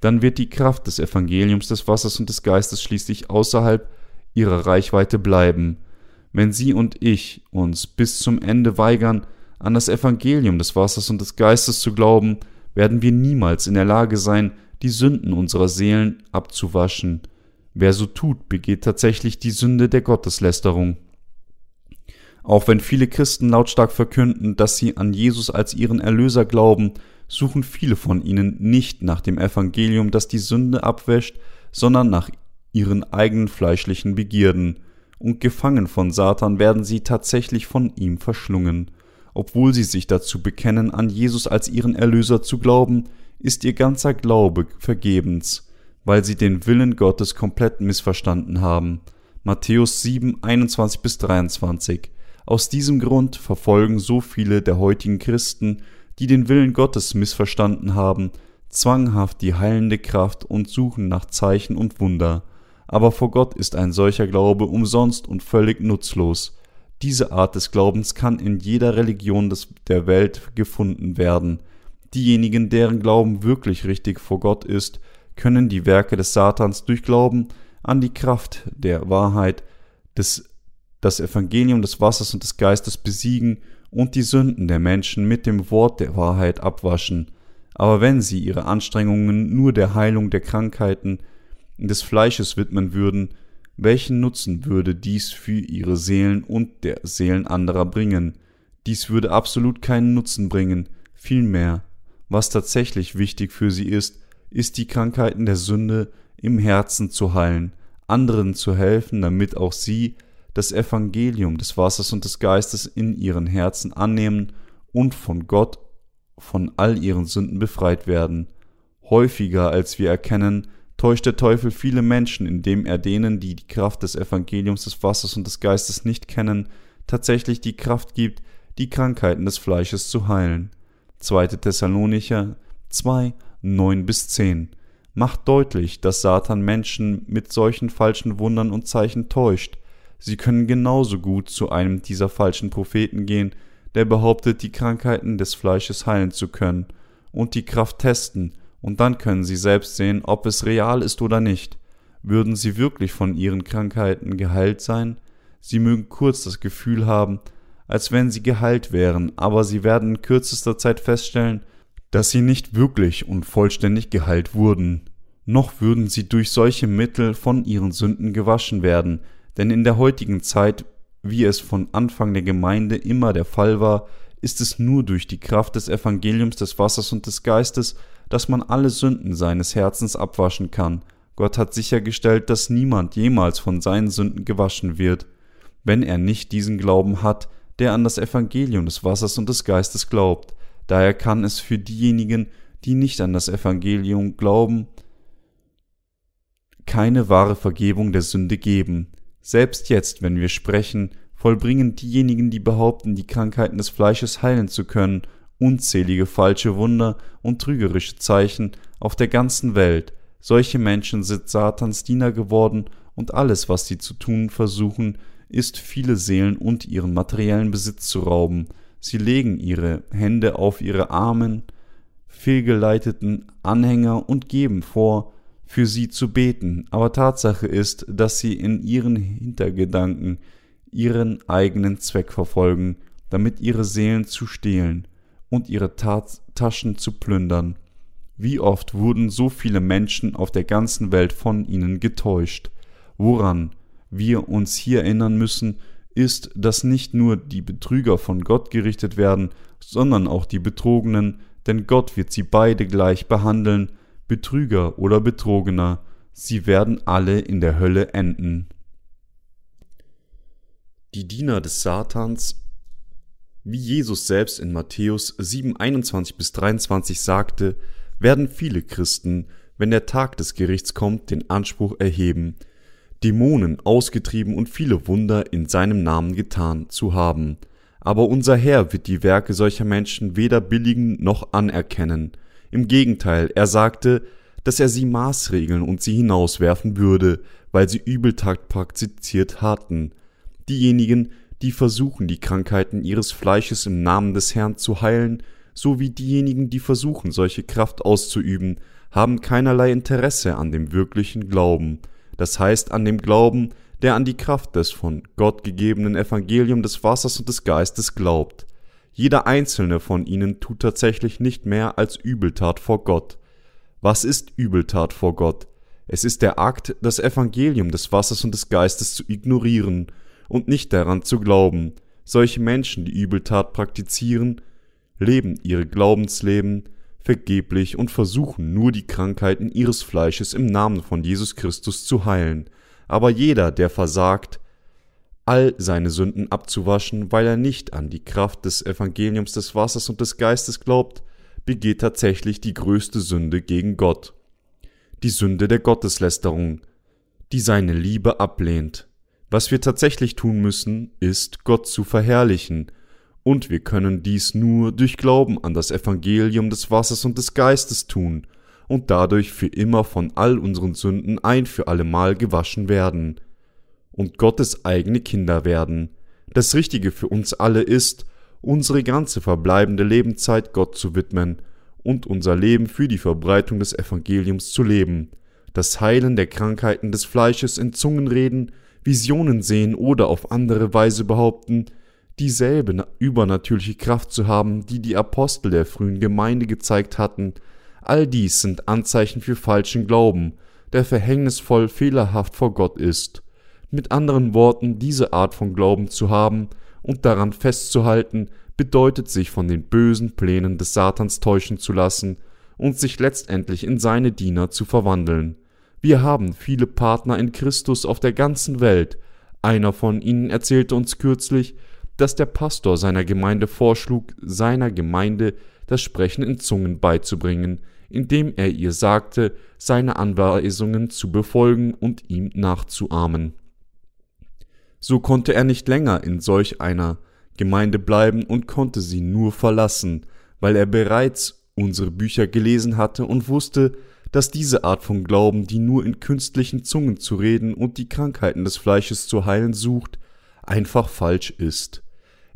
Speaker 1: dann wird die Kraft des Evangeliums des Wassers und des Geistes schließlich außerhalb ihrer Reichweite bleiben. Wenn Sie und ich uns bis zum Ende weigern, an das Evangelium des Wassers und des Geistes zu glauben, werden wir niemals in der Lage sein, die Sünden unserer Seelen abzuwaschen. Wer so tut, begeht tatsächlich die Sünde der Gotteslästerung. Auch wenn viele Christen lautstark verkünden, dass sie an Jesus als ihren Erlöser glauben, suchen viele von ihnen nicht nach dem Evangelium, das die Sünde abwäscht, sondern nach ihren eigenen fleischlichen Begierden, und gefangen von Satan werden sie tatsächlich von ihm verschlungen. Obwohl sie sich dazu bekennen, an Jesus als ihren Erlöser zu glauben, ist ihr ganzer Glaube vergebens, weil sie den Willen Gottes komplett missverstanden haben. Matthäus 7, 21 bis 23. Aus diesem Grund verfolgen so viele der heutigen Christen, die den Willen Gottes missverstanden haben, zwanghaft die heilende Kraft und suchen nach Zeichen und Wunder. Aber vor Gott ist ein solcher Glaube umsonst und völlig nutzlos. Diese Art des Glaubens kann in jeder Religion des, der Welt gefunden werden. Diejenigen, deren Glauben wirklich richtig vor Gott ist, können die Werke des Satans durch Glauben an die Kraft der Wahrheit, des, das Evangelium des Wassers und des Geistes besiegen und die Sünden der Menschen mit dem Wort der Wahrheit abwaschen. Aber wenn sie ihre Anstrengungen nur der Heilung der Krankheiten des Fleisches widmen würden, welchen Nutzen würde dies für ihre Seelen und der Seelen anderer bringen? Dies würde absolut keinen Nutzen bringen, vielmehr, was tatsächlich wichtig für sie ist, ist die Krankheiten der Sünde im Herzen zu heilen, anderen zu helfen, damit auch sie das Evangelium des Wassers und des Geistes in ihren Herzen annehmen und von Gott von all ihren Sünden befreit werden. Häufiger als wir erkennen, täuscht der Teufel viele Menschen, indem er denen, die die Kraft des Evangeliums des Wassers und des Geistes nicht kennen, tatsächlich die Kraft gibt, die Krankheiten des Fleisches zu heilen. 2. Thessalonicher 2, 9 bis 10. macht deutlich, dass Satan Menschen mit solchen falschen Wundern und Zeichen täuscht. Sie können genauso gut zu einem dieser falschen Propheten gehen, der behauptet, die Krankheiten des Fleisches heilen zu können, und die Kraft testen, und dann können sie selbst sehen, ob es real ist oder nicht. Würden sie wirklich von ihren Krankheiten geheilt sein? Sie mögen kurz das Gefühl haben, als wenn sie geheilt wären, aber sie werden in kürzester Zeit feststellen, dass sie nicht wirklich und vollständig geheilt wurden. Noch würden sie durch solche Mittel von ihren Sünden gewaschen werden, denn in der heutigen Zeit, wie es von Anfang der Gemeinde immer der Fall war, ist es nur durch die Kraft des Evangeliums des Wassers und des Geistes, dass man alle Sünden seines Herzens abwaschen kann. Gott hat sichergestellt, dass niemand jemals von seinen Sünden gewaschen wird, wenn er nicht diesen Glauben hat, der an das Evangelium des Wassers und des Geistes glaubt. Daher kann es für diejenigen, die nicht an das Evangelium glauben, keine wahre Vergebung der Sünde geben. Selbst jetzt, wenn wir sprechen, vollbringen diejenigen, die behaupten, die Krankheiten des Fleisches heilen zu können, unzählige falsche Wunder und trügerische Zeichen auf der ganzen Welt. Solche Menschen sind Satans Diener geworden und alles, was sie zu tun versuchen, ist viele Seelen und ihren materiellen Besitz zu rauben. Sie legen ihre Hände auf ihre armen, fehlgeleiteten Anhänger und geben vor, für sie zu beten, aber Tatsache ist, dass sie in ihren Hintergedanken ihren eigenen Zweck verfolgen, damit ihre Seelen zu stehlen und ihre Tat Taschen zu plündern. Wie oft wurden so viele Menschen auf der ganzen Welt von ihnen getäuscht? Woran wir uns hier erinnern müssen, ist, dass nicht nur die Betrüger von Gott gerichtet werden, sondern auch die Betrogenen, denn Gott wird sie beide gleich behandeln, Betrüger oder Betrogener, sie werden alle in der Hölle enden. Die Diener des Satans, wie Jesus selbst in Matthäus 7, 21 bis 23 sagte, werden viele Christen, wenn der Tag des Gerichts kommt, den Anspruch erheben, Dämonen ausgetrieben und viele Wunder in seinem Namen getan zu haben. Aber unser Herr wird die Werke solcher Menschen weder billigen noch anerkennen. Im Gegenteil, er sagte, dass er sie maßregeln und sie hinauswerfen würde, weil sie Übeltakt praktiziert hatten. Diejenigen, die versuchen, die Krankheiten ihres Fleisches im Namen des Herrn zu heilen, sowie diejenigen, die versuchen, solche Kraft auszuüben, haben keinerlei Interesse an dem wirklichen Glauben, das heißt an dem Glauben, der an die Kraft des von Gott gegebenen Evangelium des Wassers und des Geistes glaubt. Jeder einzelne von ihnen tut tatsächlich nicht mehr als Übeltat vor Gott. Was ist Übeltat vor Gott? Es ist der Akt, das Evangelium des Wassers und des Geistes zu ignorieren und nicht daran zu glauben. Solche Menschen, die Übeltat praktizieren, leben ihre Glaubensleben vergeblich und versuchen nur die Krankheiten ihres Fleisches im Namen von Jesus Christus zu heilen. Aber jeder, der versagt, all seine Sünden abzuwaschen, weil er nicht an die Kraft des Evangeliums des Wassers und des Geistes glaubt, begeht tatsächlich die größte Sünde gegen Gott. Die Sünde der Gotteslästerung, die seine Liebe ablehnt. Was wir tatsächlich tun müssen, ist, Gott zu verherrlichen, und wir können dies nur durch Glauben an das Evangelium des Wassers und des Geistes tun und dadurch für immer von all unseren Sünden ein für allemal gewaschen werden und Gottes eigene Kinder werden. Das Richtige für uns alle ist, unsere ganze verbleibende Lebenszeit Gott zu widmen und unser Leben für die Verbreitung des Evangeliums zu leben, das Heilen der Krankheiten des Fleisches in Zungenreden, Visionen sehen oder auf andere Weise behaupten, dieselbe übernatürliche Kraft zu haben, die die Apostel der frühen Gemeinde gezeigt hatten, all dies sind Anzeichen für falschen Glauben, der verhängnisvoll fehlerhaft vor Gott ist. Mit anderen Worten, diese Art von Glauben zu haben und daran festzuhalten, bedeutet sich von den bösen Plänen des Satans täuschen zu lassen und sich letztendlich in seine Diener zu verwandeln. Wir haben viele Partner in Christus auf der ganzen Welt. Einer von ihnen erzählte uns kürzlich, dass der Pastor seiner Gemeinde vorschlug, seiner Gemeinde das Sprechen in Zungen beizubringen, indem er ihr sagte, seine Anweisungen zu befolgen und ihm nachzuahmen. So konnte er nicht länger in solch einer Gemeinde bleiben und konnte sie nur verlassen, weil er bereits unsere Bücher gelesen hatte und wusste, dass diese Art von Glauben, die nur in künstlichen Zungen zu reden und die Krankheiten des Fleisches zu heilen sucht, einfach falsch ist.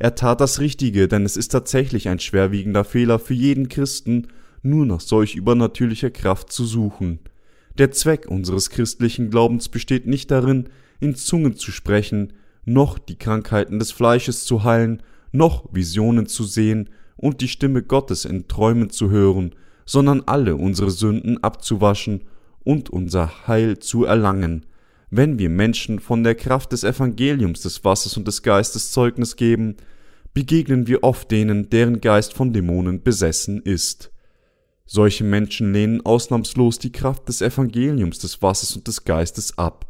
Speaker 1: Er tat das Richtige, denn es ist tatsächlich ein schwerwiegender Fehler für jeden Christen, nur nach solch übernatürlicher Kraft zu suchen. Der Zweck unseres christlichen Glaubens besteht nicht darin, in Zungen zu sprechen, noch die Krankheiten des Fleisches zu heilen, noch Visionen zu sehen und die Stimme Gottes in Träumen zu hören, sondern alle unsere Sünden abzuwaschen und unser Heil zu erlangen. Wenn wir Menschen von der Kraft des Evangeliums des Wassers und des Geistes Zeugnis geben, begegnen wir oft denen, deren Geist von Dämonen besessen ist. Solche Menschen lehnen ausnahmslos die Kraft des Evangeliums des Wassers und des Geistes ab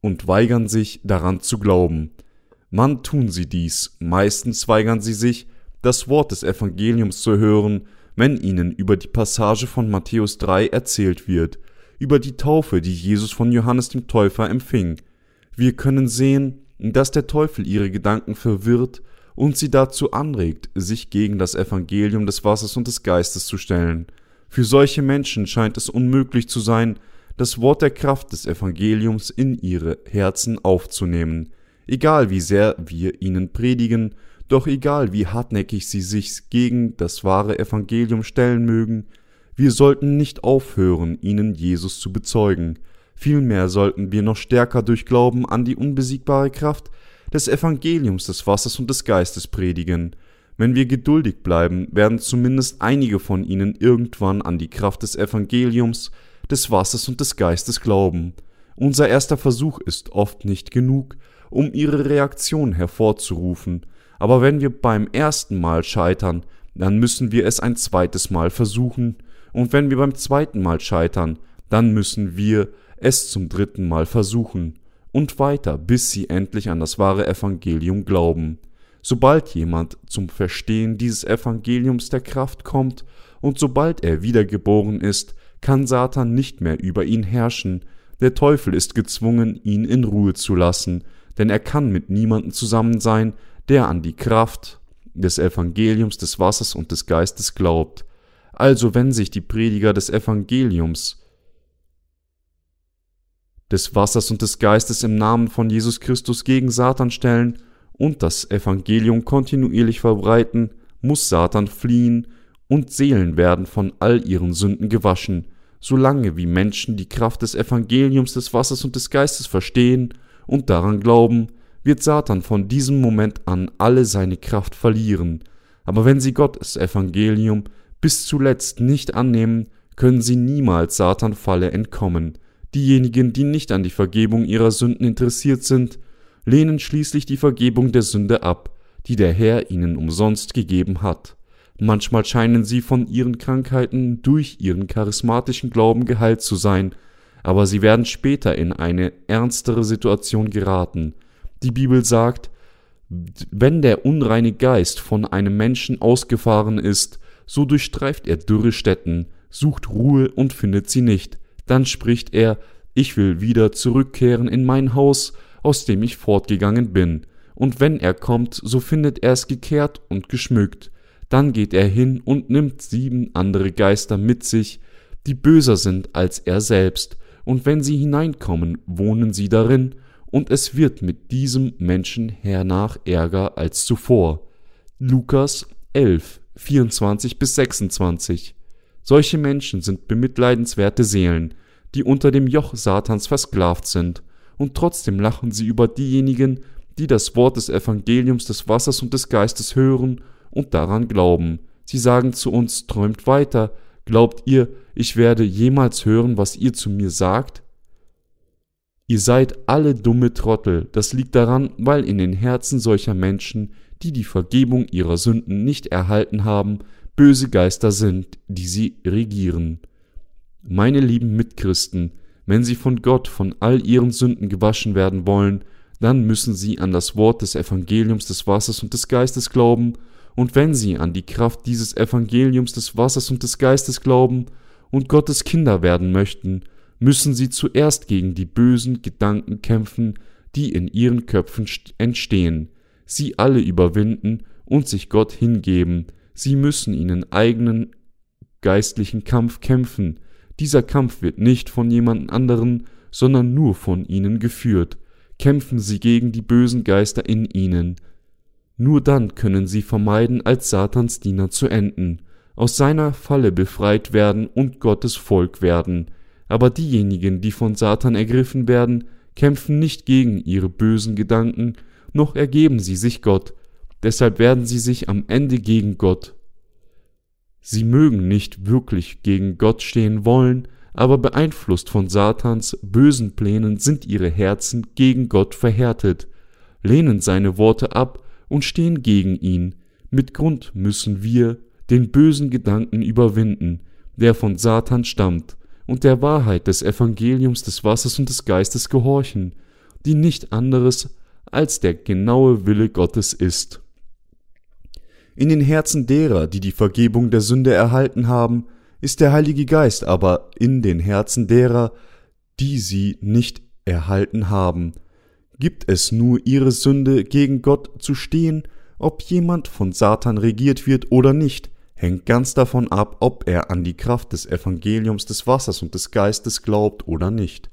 Speaker 1: und weigern sich daran zu glauben. Mann tun sie dies, meistens weigern sie sich, das Wort des Evangeliums zu hören, wenn ihnen über die Passage von Matthäus 3 erzählt wird, über die Taufe, die Jesus von Johannes dem Täufer empfing. Wir können sehen, dass der Teufel ihre Gedanken verwirrt und sie dazu anregt, sich gegen das Evangelium des Wassers und des Geistes zu stellen. Für solche Menschen scheint es unmöglich zu sein, das Wort der Kraft des Evangeliums in ihre Herzen aufzunehmen, egal wie sehr wir ihnen predigen, doch egal wie hartnäckig sie sich gegen das wahre Evangelium stellen mögen, wir sollten nicht aufhören, ihnen Jesus zu bezeugen, vielmehr sollten wir noch stärker durch Glauben an die unbesiegbare Kraft des Evangeliums des Wassers und des Geistes predigen. Wenn wir geduldig bleiben, werden zumindest einige von ihnen irgendwann an die Kraft des Evangeliums, des Wassers und des Geistes glauben. Unser erster Versuch ist oft nicht genug, um ihre Reaktion hervorzurufen, aber wenn wir beim ersten Mal scheitern, dann müssen wir es ein zweites Mal versuchen, und wenn wir beim zweiten Mal scheitern, dann müssen wir es zum dritten Mal versuchen, und weiter, bis sie endlich an das wahre Evangelium glauben. Sobald jemand zum Verstehen dieses Evangeliums der Kraft kommt, und sobald er wiedergeboren ist, kann Satan nicht mehr über ihn herrschen, der Teufel ist gezwungen, ihn in Ruhe zu lassen, denn er kann mit niemandem zusammen sein, der an die Kraft des Evangeliums des Wassers und des Geistes glaubt. Also wenn sich die Prediger des Evangeliums des Wassers und des Geistes im Namen von Jesus Christus gegen Satan stellen und das Evangelium kontinuierlich verbreiten, muss Satan fliehen und Seelen werden von all ihren Sünden gewaschen, solange wie Menschen die Kraft des Evangeliums des Wassers und des Geistes verstehen und daran glauben, wird Satan von diesem Moment an alle seine Kraft verlieren. Aber wenn sie Gottes Evangelium bis zuletzt nicht annehmen, können sie niemals Satan Falle entkommen. Diejenigen, die nicht an die Vergebung ihrer Sünden interessiert sind, lehnen schließlich die Vergebung der Sünde ab, die der Herr ihnen umsonst gegeben hat. Manchmal scheinen sie von ihren Krankheiten durch ihren charismatischen Glauben geheilt zu sein, aber sie werden später in eine ernstere Situation geraten. Die Bibel sagt, wenn der unreine Geist von einem Menschen ausgefahren ist, so durchstreift er dürre Stätten, sucht Ruhe und findet sie nicht. Dann spricht er, ich will wieder zurückkehren in mein Haus, aus dem ich fortgegangen bin. Und wenn er kommt, so findet er es gekehrt und geschmückt. Dann geht er hin und nimmt sieben andere Geister mit sich, die böser sind als er selbst, und wenn sie hineinkommen, wohnen sie darin, und es wird mit diesem Menschen hernach ärger als zuvor. Lukas 11, 24 bis 26. Solche Menschen sind bemitleidenswerte Seelen, die unter dem Joch Satans versklavt sind, und trotzdem lachen sie über diejenigen, die das Wort des Evangeliums des Wassers und des Geistes hören und daran glauben. Sie sagen zu uns, träumt weiter, glaubt ihr, ich werde jemals hören, was ihr zu mir sagt? Ihr seid alle dumme Trottel, das liegt daran, weil in den Herzen solcher Menschen, die die Vergebung ihrer Sünden nicht erhalten haben, böse Geister sind, die sie regieren. Meine lieben Mitchristen, wenn sie von Gott von all ihren Sünden gewaschen werden wollen, dann müssen sie an das Wort des Evangeliums des Wassers und des Geistes glauben und wenn sie an die Kraft dieses Evangeliums des Wassers und des Geistes glauben und Gottes Kinder werden möchten, müssen sie zuerst gegen die bösen Gedanken kämpfen, die in ihren Köpfen entstehen, sie alle überwinden und sich Gott hingeben, sie müssen ihnen eigenen
Speaker 2: geistlichen Kampf kämpfen. Dieser Kampf wird nicht von jemand anderen, sondern nur von ihnen geführt. Kämpfen sie gegen die bösen Geister in ihnen. Nur dann können sie vermeiden, als Satans Diener zu enden, aus seiner Falle befreit werden und Gottes Volk werden. Aber diejenigen, die von Satan ergriffen werden, kämpfen nicht gegen ihre bösen Gedanken, noch ergeben sie sich Gott, deshalb werden sie sich am Ende gegen Gott. Sie mögen nicht wirklich gegen Gott stehen wollen, aber beeinflusst von Satans bösen Plänen sind ihre Herzen gegen Gott verhärtet, lehnen seine Worte ab und stehen gegen ihn. Mit Grund müssen wir den bösen Gedanken überwinden, der von Satan stammt, und der Wahrheit des Evangeliums des Wassers und des Geistes gehorchen, die nicht anderes als der genaue Wille Gottes ist.
Speaker 1: In den Herzen derer, die die Vergebung der Sünde erhalten haben, ist der Heilige Geist aber in den Herzen derer, die sie nicht erhalten haben. Gibt es nur ihre Sünde, gegen Gott zu stehen, ob jemand von Satan regiert wird oder nicht, hängt ganz davon ab, ob er an die Kraft des Evangeliums des Wassers und des Geistes glaubt oder nicht.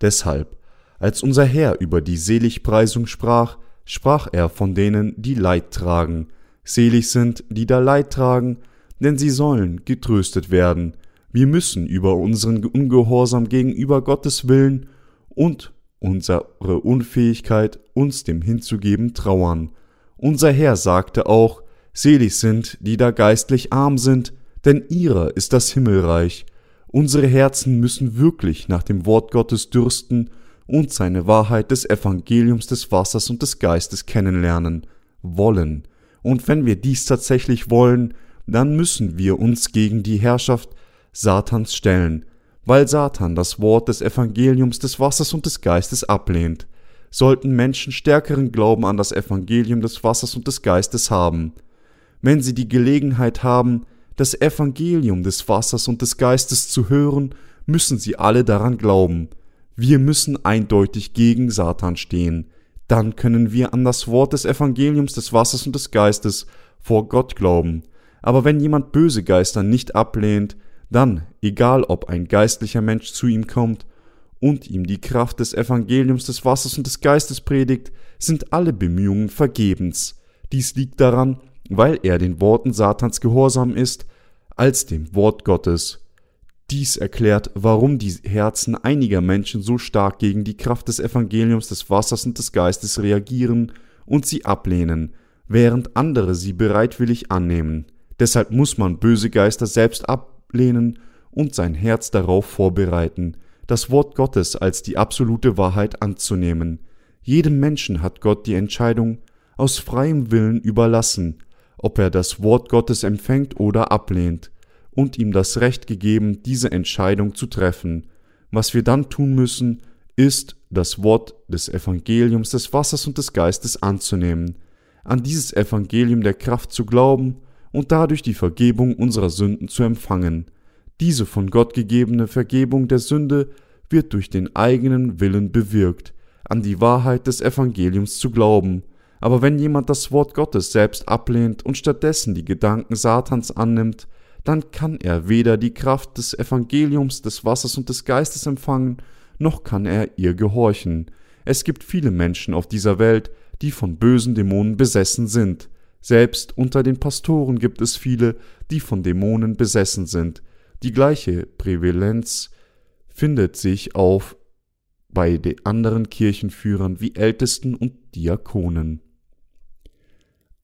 Speaker 1: Deshalb, als unser Herr über die Seligpreisung sprach, sprach er von denen, die Leid tragen. Selig sind, die da Leid tragen, denn sie sollen getröstet werden. Wir müssen über unseren Ungehorsam gegenüber Gottes Willen und unsere Unfähigkeit, uns dem hinzugeben, trauern. Unser Herr sagte auch, Selig sind, die da geistlich arm sind, denn ihrer ist das Himmelreich. Unsere Herzen müssen wirklich nach dem Wort Gottes dürsten und seine Wahrheit des Evangeliums des Wassers und des Geistes kennenlernen, wollen. Und wenn wir dies tatsächlich wollen, dann müssen wir uns gegen die Herrschaft Satans stellen, weil Satan das Wort des Evangeliums des Wassers und des Geistes ablehnt. Sollten Menschen stärkeren Glauben an das Evangelium des Wassers und des Geistes haben, wenn sie die Gelegenheit haben, das Evangelium des Wassers und des Geistes zu hören, müssen sie alle daran glauben. Wir müssen eindeutig gegen Satan stehen. Dann können wir an das Wort des Evangeliums des Wassers und des Geistes vor Gott glauben. Aber wenn jemand böse Geister nicht ablehnt, dann, egal ob ein geistlicher Mensch zu ihm kommt und ihm die Kraft des Evangeliums des Wassers und des Geistes predigt, sind alle Bemühungen vergebens. Dies liegt daran, weil er den Worten Satans gehorsam ist, als dem Wort Gottes. Dies erklärt, warum die Herzen einiger Menschen so stark gegen die Kraft des Evangeliums des Wassers und des Geistes reagieren und sie ablehnen, während andere sie bereitwillig annehmen. Deshalb muss man böse Geister selbst ablehnen und sein Herz darauf vorbereiten, das Wort Gottes als die absolute Wahrheit anzunehmen. Jedem Menschen hat Gott die Entscheidung aus freiem Willen überlassen, ob er das Wort Gottes empfängt oder ablehnt, und ihm das Recht gegeben, diese Entscheidung zu treffen. Was wir dann tun müssen, ist, das Wort des Evangeliums des Wassers und des Geistes anzunehmen, an dieses Evangelium der Kraft zu glauben und dadurch die Vergebung unserer Sünden zu empfangen. Diese von Gott gegebene Vergebung der Sünde wird durch den eigenen Willen bewirkt, an die Wahrheit des Evangeliums zu glauben. Aber wenn jemand das Wort Gottes selbst ablehnt und stattdessen die Gedanken Satans annimmt, dann kann er weder die Kraft des Evangeliums, des Wassers und des Geistes empfangen, noch kann er ihr gehorchen. Es gibt viele Menschen auf dieser Welt, die von bösen Dämonen besessen sind. Selbst unter den Pastoren gibt es viele, die von Dämonen besessen sind. Die gleiche Prävalenz findet sich auf bei den anderen Kirchenführern wie Ältesten und Diakonen.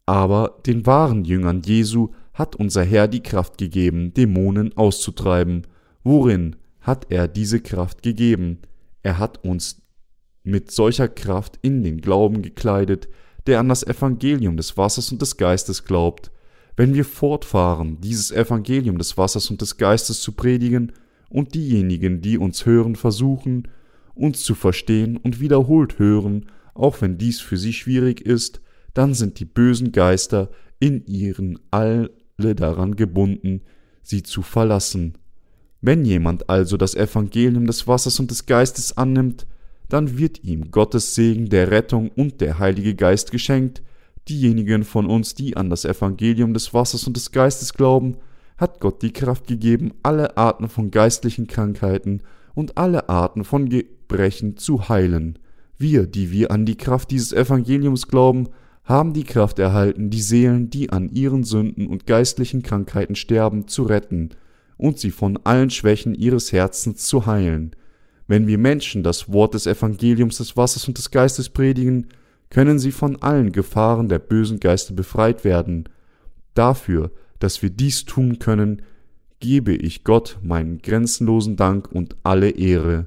Speaker 1: Aber den wahren Jüngern Jesu hat unser Herr die Kraft gegeben, Dämonen auszutreiben. Worin hat er diese Kraft gegeben? Er hat uns mit solcher Kraft in den Glauben gekleidet, der an das Evangelium des Wassers und des Geistes glaubt. Wenn wir fortfahren, dieses Evangelium des Wassers und des Geistes zu predigen, und diejenigen, die uns hören, versuchen, uns zu verstehen und wiederholt hören, auch wenn dies für sie schwierig ist, dann sind die bösen Geister in ihren alle daran gebunden, sie zu verlassen. Wenn jemand also das Evangelium des Wassers und des Geistes annimmt, dann wird ihm Gottes Segen der Rettung und der Heilige Geist geschenkt. Diejenigen von uns, die an das Evangelium des Wassers und des Geistes glauben,
Speaker 2: hat Gott die Kraft gegeben, alle Arten von geistlichen Krankheiten und alle Arten von Gebrechen zu heilen. Wir, die wir an die Kraft dieses Evangeliums glauben, haben die Kraft erhalten, die Seelen, die an ihren Sünden und geistlichen Krankheiten sterben, zu retten und sie von allen Schwächen ihres Herzens zu heilen. Wenn wir Menschen das Wort des Evangeliums des Wassers und des Geistes predigen, können sie von allen Gefahren der bösen Geister befreit werden. Dafür, dass wir dies tun können, gebe ich Gott meinen grenzenlosen Dank und alle Ehre.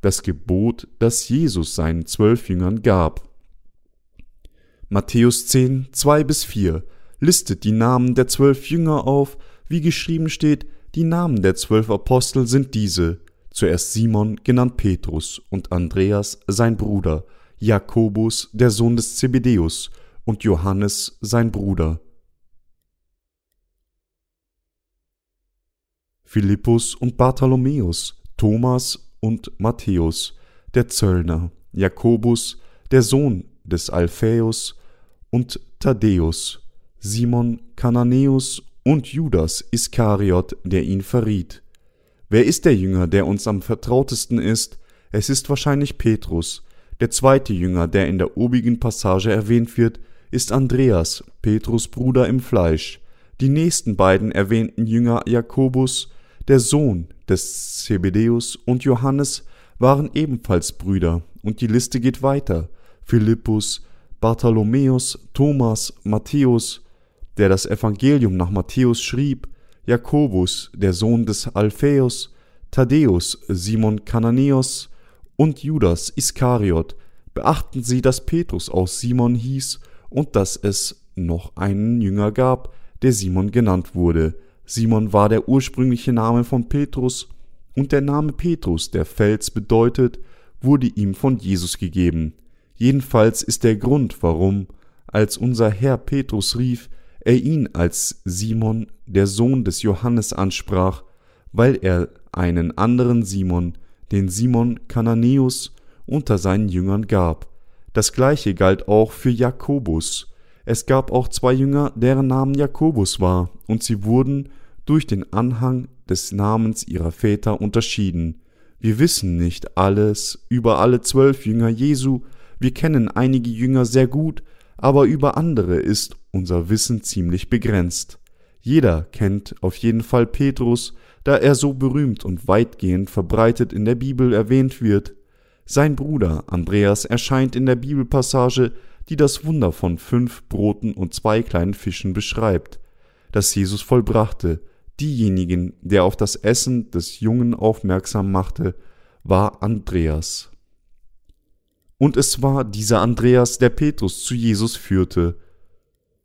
Speaker 2: Das Gebot, das Jesus seinen zwölf Jüngern gab.
Speaker 1: Matthäus 10, 2 bis 4 listet die Namen der zwölf Jünger auf, wie geschrieben steht, die Namen der zwölf Apostel sind diese, zuerst Simon, genannt Petrus, und Andreas, sein Bruder, Jakobus, der Sohn des Zebedeus, und Johannes, sein Bruder. Philippus und Bartholomäus, Thomas und Matthäus, der Zöllner, Jakobus, der Sohn des Alphaeus, und Thaddäus, Simon Kananäus und Judas Iskariot, der ihn verriet. Wer ist der Jünger, der uns am vertrautesten ist? Es ist wahrscheinlich Petrus. Der zweite Jünger, der in der obigen Passage erwähnt wird, ist Andreas, Petrus Bruder im Fleisch. Die nächsten beiden erwähnten Jünger Jakobus, der Sohn des Zebedeus und Johannes waren ebenfalls Brüder, und die Liste geht weiter. Philippus, Bartholomäus, Thomas, Matthäus, der das Evangelium nach Matthäus schrieb, Jakobus, der Sohn des Alphaeus, Thaddäus, Simon Kananäus und Judas Iskariot, beachten Sie, dass Petrus aus Simon hieß und dass es noch einen Jünger gab, der Simon genannt wurde. Simon war der ursprüngliche Name von Petrus, und der Name Petrus, der Fels bedeutet, wurde ihm von Jesus gegeben. Jedenfalls ist der Grund, warum, als unser Herr Petrus rief, er ihn als Simon, der Sohn des Johannes, ansprach, weil er einen anderen Simon, den Simon Kananäus, unter seinen Jüngern gab. Das gleiche galt auch für Jakobus. Es gab auch zwei Jünger, deren Namen Jakobus war, und sie wurden durch den Anhang des Namens ihrer Väter unterschieden. Wir wissen nicht alles über alle zwölf Jünger Jesu, wir kennen einige Jünger sehr gut, aber über andere ist unser Wissen ziemlich begrenzt. Jeder kennt auf jeden Fall Petrus, da er so berühmt und weitgehend verbreitet in der Bibel erwähnt wird. Sein Bruder Andreas erscheint in der Bibelpassage, die das Wunder von fünf Broten und zwei kleinen Fischen beschreibt, das Jesus vollbrachte. Diejenigen, der auf das Essen des Jungen aufmerksam machte, war Andreas. Und es war dieser Andreas, der Petrus zu Jesus führte.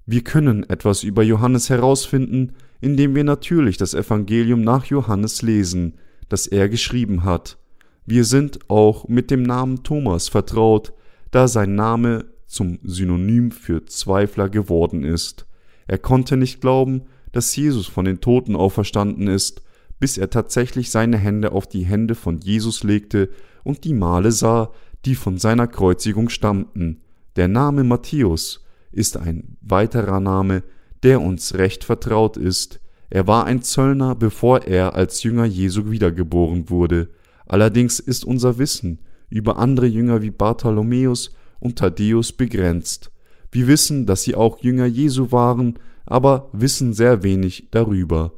Speaker 1: Wir können etwas über Johannes herausfinden, indem wir natürlich das Evangelium nach Johannes lesen, das er geschrieben hat. Wir sind auch mit dem Namen Thomas vertraut, da sein Name zum Synonym für Zweifler geworden ist. Er konnte nicht glauben, dass Jesus von den Toten auferstanden ist, bis er tatsächlich seine Hände auf die Hände von Jesus legte und die Male sah, die von seiner Kreuzigung stammten. Der Name Matthäus ist ein weiterer Name, der uns recht vertraut ist. Er war ein Zöllner, bevor er als Jünger Jesu wiedergeboren wurde. Allerdings ist unser Wissen über andere Jünger wie Bartholomäus und Thaddäus begrenzt. Wir wissen, dass sie auch Jünger Jesu waren, aber wissen sehr wenig darüber,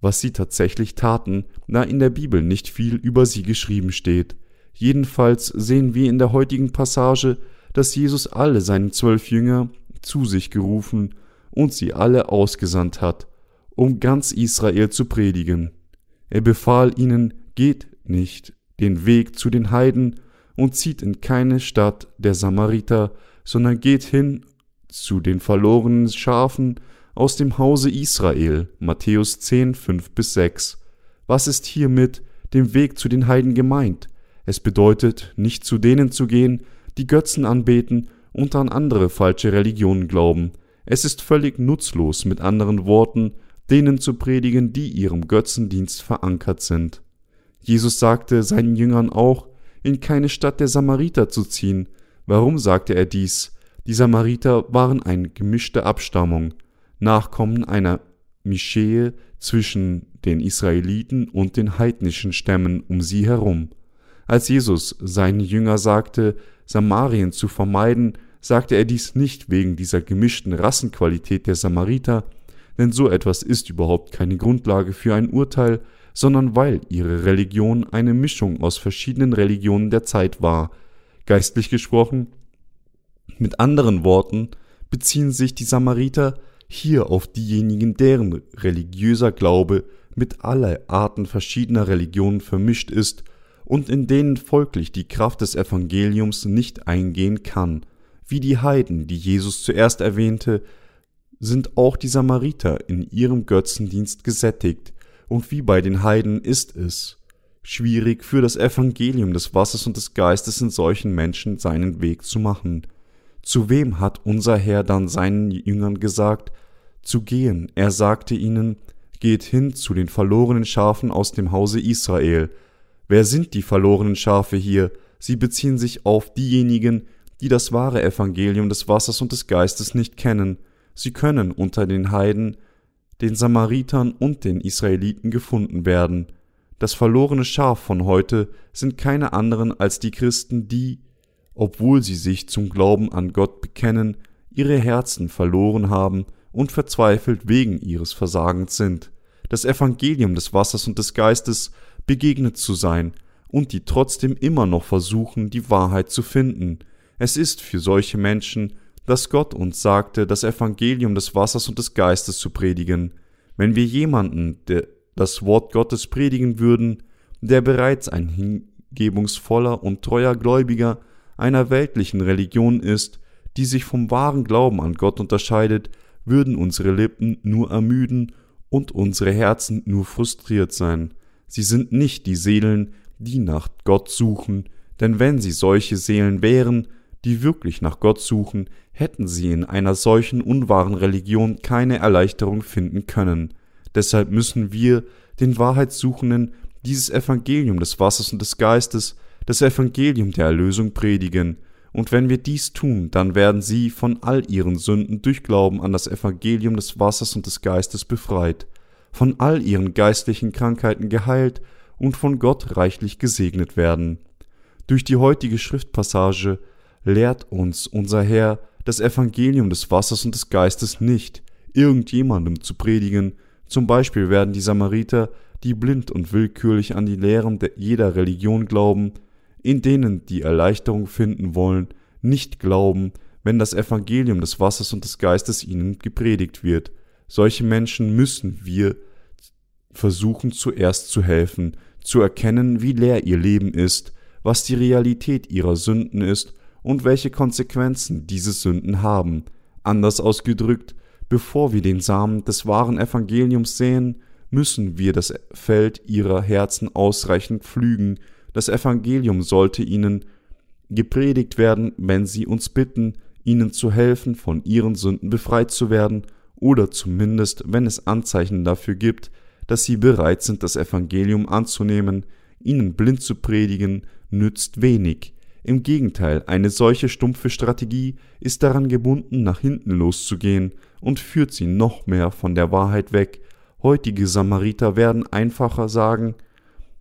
Speaker 1: was sie tatsächlich taten, da in der Bibel nicht viel über sie geschrieben steht. Jedenfalls sehen wir in der heutigen Passage, dass Jesus alle seine zwölf Jünger zu sich gerufen und sie alle ausgesandt hat, um ganz Israel zu predigen. Er befahl ihnen, geht nicht den Weg zu den Heiden und zieht in keine Stadt der Samariter, sondern geht hin zu den verlorenen Schafen aus dem Hause Israel. Matthäus 10, 5 bis 6. Was ist hiermit dem Weg zu den Heiden gemeint? Es bedeutet, nicht zu denen zu gehen, die Götzen anbeten und an andere falsche Religionen glauben. Es ist völlig nutzlos, mit anderen Worten, denen zu predigen, die ihrem Götzendienst verankert sind. Jesus sagte seinen Jüngern auch, in keine Stadt der Samariter zu ziehen. Warum sagte er dies? Die Samariter waren eine gemischte Abstammung, Nachkommen einer
Speaker 2: Mischee zwischen den Israeliten und den heidnischen Stämmen um sie herum. Als Jesus seinen Jünger sagte, Samarien zu vermeiden, sagte er dies nicht wegen dieser gemischten Rassenqualität der Samariter, denn so etwas ist überhaupt keine Grundlage für ein Urteil, sondern weil ihre Religion eine Mischung aus verschiedenen Religionen der Zeit war. Geistlich gesprochen, mit anderen Worten, beziehen sich die Samariter hier auf diejenigen, deren religiöser Glaube mit aller Arten verschiedener Religionen vermischt ist und in denen folglich die Kraft des Evangeliums nicht eingehen kann. Wie die Heiden, die Jesus zuerst erwähnte, sind auch die Samariter in ihrem Götzendienst gesättigt, und wie bei den Heiden ist es schwierig für das Evangelium des Wassers und des Geistes in solchen Menschen seinen Weg zu machen. Zu wem hat unser Herr dann seinen Jüngern gesagt, zu gehen? Er sagte ihnen, geht hin zu den verlorenen Schafen aus dem Hause Israel. Wer sind die verlorenen Schafe hier? Sie beziehen sich auf diejenigen, die das wahre Evangelium des Wassers und des Geistes nicht kennen. Sie können unter den Heiden, den Samaritern und den Israeliten gefunden werden. Das verlorene Schaf von heute sind keine anderen als die Christen, die, obwohl sie sich zum Glauben an Gott bekennen, ihre Herzen verloren haben und verzweifelt wegen ihres Versagens sind, das Evangelium des Wassers und des Geistes begegnet zu sein und die trotzdem immer noch versuchen, die Wahrheit zu finden. Es ist für solche Menschen, dass Gott uns sagte, das Evangelium des Wassers und des Geistes zu predigen. Wenn wir jemanden, der das Wort Gottes predigen würden, der bereits ein hingebungsvoller und treuer Gläubiger einer weltlichen Religion ist, die sich vom wahren Glauben an Gott unterscheidet, würden unsere Lippen nur ermüden und unsere Herzen nur frustriert sein. Sie sind nicht die Seelen, die nach Gott suchen, denn wenn sie solche Seelen wären, die wirklich nach Gott suchen, hätten sie in einer solchen unwahren Religion keine Erleichterung finden können. Deshalb müssen wir den Wahrheitssuchenden dieses Evangelium des Wassers und des Geistes, das Evangelium der Erlösung predigen, und wenn wir dies tun, dann werden sie von all ihren Sünden durch Glauben an das Evangelium des Wassers und des Geistes befreit, von all ihren geistlichen Krankheiten geheilt und von Gott reichlich gesegnet werden. Durch die heutige Schriftpassage lehrt uns unser Herr, das Evangelium des Wassers und des Geistes nicht irgendjemandem zu predigen, zum Beispiel werden die Samariter, die blind und willkürlich an die Lehren jeder Religion glauben, in denen die Erleichterung finden wollen, nicht glauben, wenn das Evangelium des Wassers und des Geistes ihnen gepredigt wird. Solche Menschen müssen wir versuchen zuerst zu helfen, zu erkennen, wie leer ihr Leben ist, was die Realität ihrer Sünden ist und welche Konsequenzen diese Sünden haben. Anders ausgedrückt, bevor wir den Samen des wahren Evangeliums säen, müssen wir das Feld ihrer Herzen ausreichend pflügen, das Evangelium sollte ihnen gepredigt werden, wenn sie uns bitten, ihnen zu helfen, von ihren Sünden befreit zu werden, oder zumindest, wenn es Anzeichen dafür gibt, dass sie bereit sind, das Evangelium anzunehmen, ihnen blind zu predigen, nützt wenig. Im Gegenteil, eine solche stumpfe Strategie ist daran gebunden, nach hinten loszugehen und führt sie noch mehr von der Wahrheit weg. Heutige Samariter werden einfacher sagen,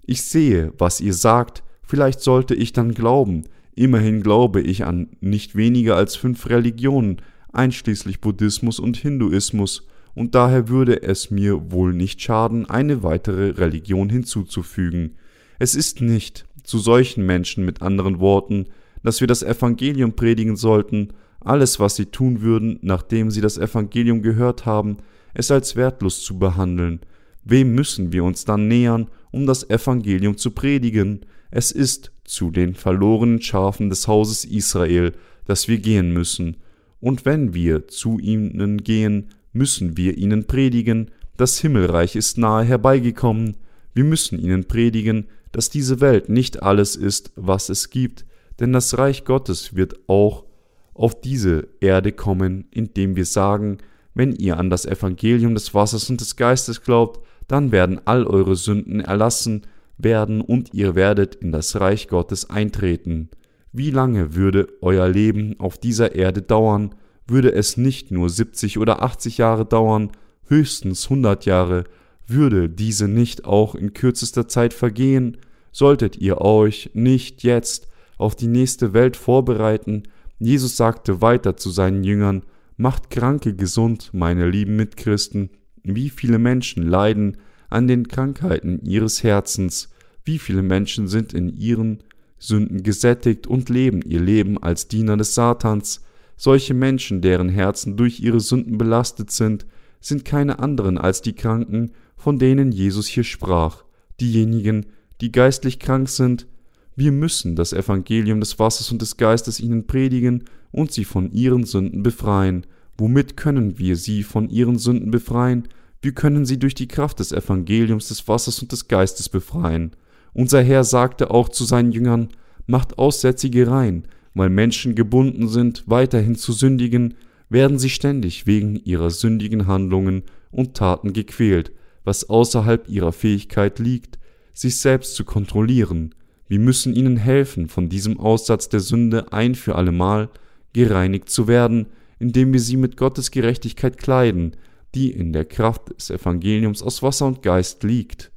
Speaker 2: ich sehe, was ihr sagt, vielleicht sollte ich dann glauben, immerhin glaube ich an nicht weniger als fünf Religionen, einschließlich Buddhismus und Hinduismus, und daher würde es mir wohl nicht schaden, eine weitere Religion hinzuzufügen. Es ist nicht zu solchen Menschen mit anderen Worten, dass wir das Evangelium predigen sollten, alles, was sie tun würden, nachdem sie das Evangelium gehört haben, es als wertlos zu behandeln. Wem müssen wir uns dann nähern um das Evangelium zu predigen. Es ist zu den verlorenen Schafen des Hauses Israel, dass wir gehen müssen. Und wenn wir zu ihnen gehen, müssen wir ihnen predigen, das Himmelreich ist nahe herbeigekommen. Wir müssen ihnen predigen, dass diese Welt nicht alles ist, was es gibt, denn das Reich Gottes wird auch auf diese Erde kommen, indem wir sagen, wenn ihr an das Evangelium des Wassers und des Geistes glaubt, dann werden all eure Sünden erlassen werden und ihr werdet in das Reich Gottes eintreten. Wie lange würde euer Leben auf dieser Erde dauern? Würde es nicht nur 70 oder 80 Jahre dauern, höchstens hundert Jahre, würde diese nicht auch in kürzester Zeit vergehen, solltet ihr euch nicht jetzt auf die nächste Welt vorbereiten. Jesus sagte weiter zu seinen Jüngern, Macht Kranke gesund, meine lieben Mitchristen. Wie viele Menschen leiden an den Krankheiten ihres Herzens, wie viele Menschen sind in ihren Sünden gesättigt und leben ihr Leben als Diener des Satans. Solche Menschen, deren Herzen durch ihre Sünden belastet sind, sind keine anderen als die Kranken, von denen Jesus hier sprach, diejenigen, die geistlich krank sind. Wir müssen das Evangelium des Wassers und des Geistes ihnen predigen und sie von ihren Sünden befreien. Womit können wir sie von ihren Sünden befreien? Wir können sie durch die Kraft des Evangeliums des Wassers und des Geistes befreien. Unser Herr sagte auch zu seinen Jüngern, macht Aussätzige rein, weil Menschen gebunden sind, weiterhin zu sündigen, werden sie ständig wegen ihrer sündigen Handlungen und Taten gequält, was außerhalb ihrer Fähigkeit liegt, sich selbst zu kontrollieren. Wir müssen ihnen helfen, von diesem Aussatz der Sünde ein für allemal gereinigt zu werden, indem wir sie mit Gottes Gerechtigkeit kleiden, die in der Kraft des Evangeliums aus Wasser und Geist liegt.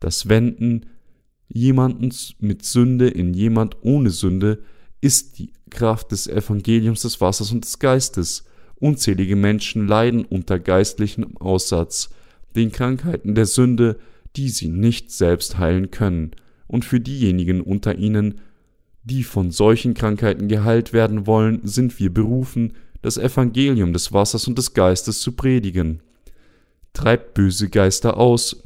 Speaker 2: Das Wenden jemanden mit Sünde in jemand ohne Sünde ist die Kraft des Evangeliums des Wassers und des Geistes. Unzählige Menschen leiden unter geistlichem Aussatz, den Krankheiten der Sünde, die sie nicht selbst heilen können, und für diejenigen unter ihnen, die von solchen Krankheiten geheilt werden wollen, sind wir berufen, das Evangelium des Wassers und des Geistes zu predigen. Treibt böse Geister aus,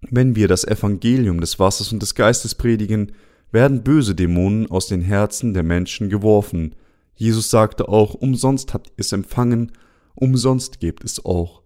Speaker 2: wenn wir das Evangelium des Wassers und des Geistes predigen, werden böse Dämonen aus den Herzen der Menschen geworfen. Jesus sagte auch, umsonst habt ihr es empfangen, umsonst gebt es auch.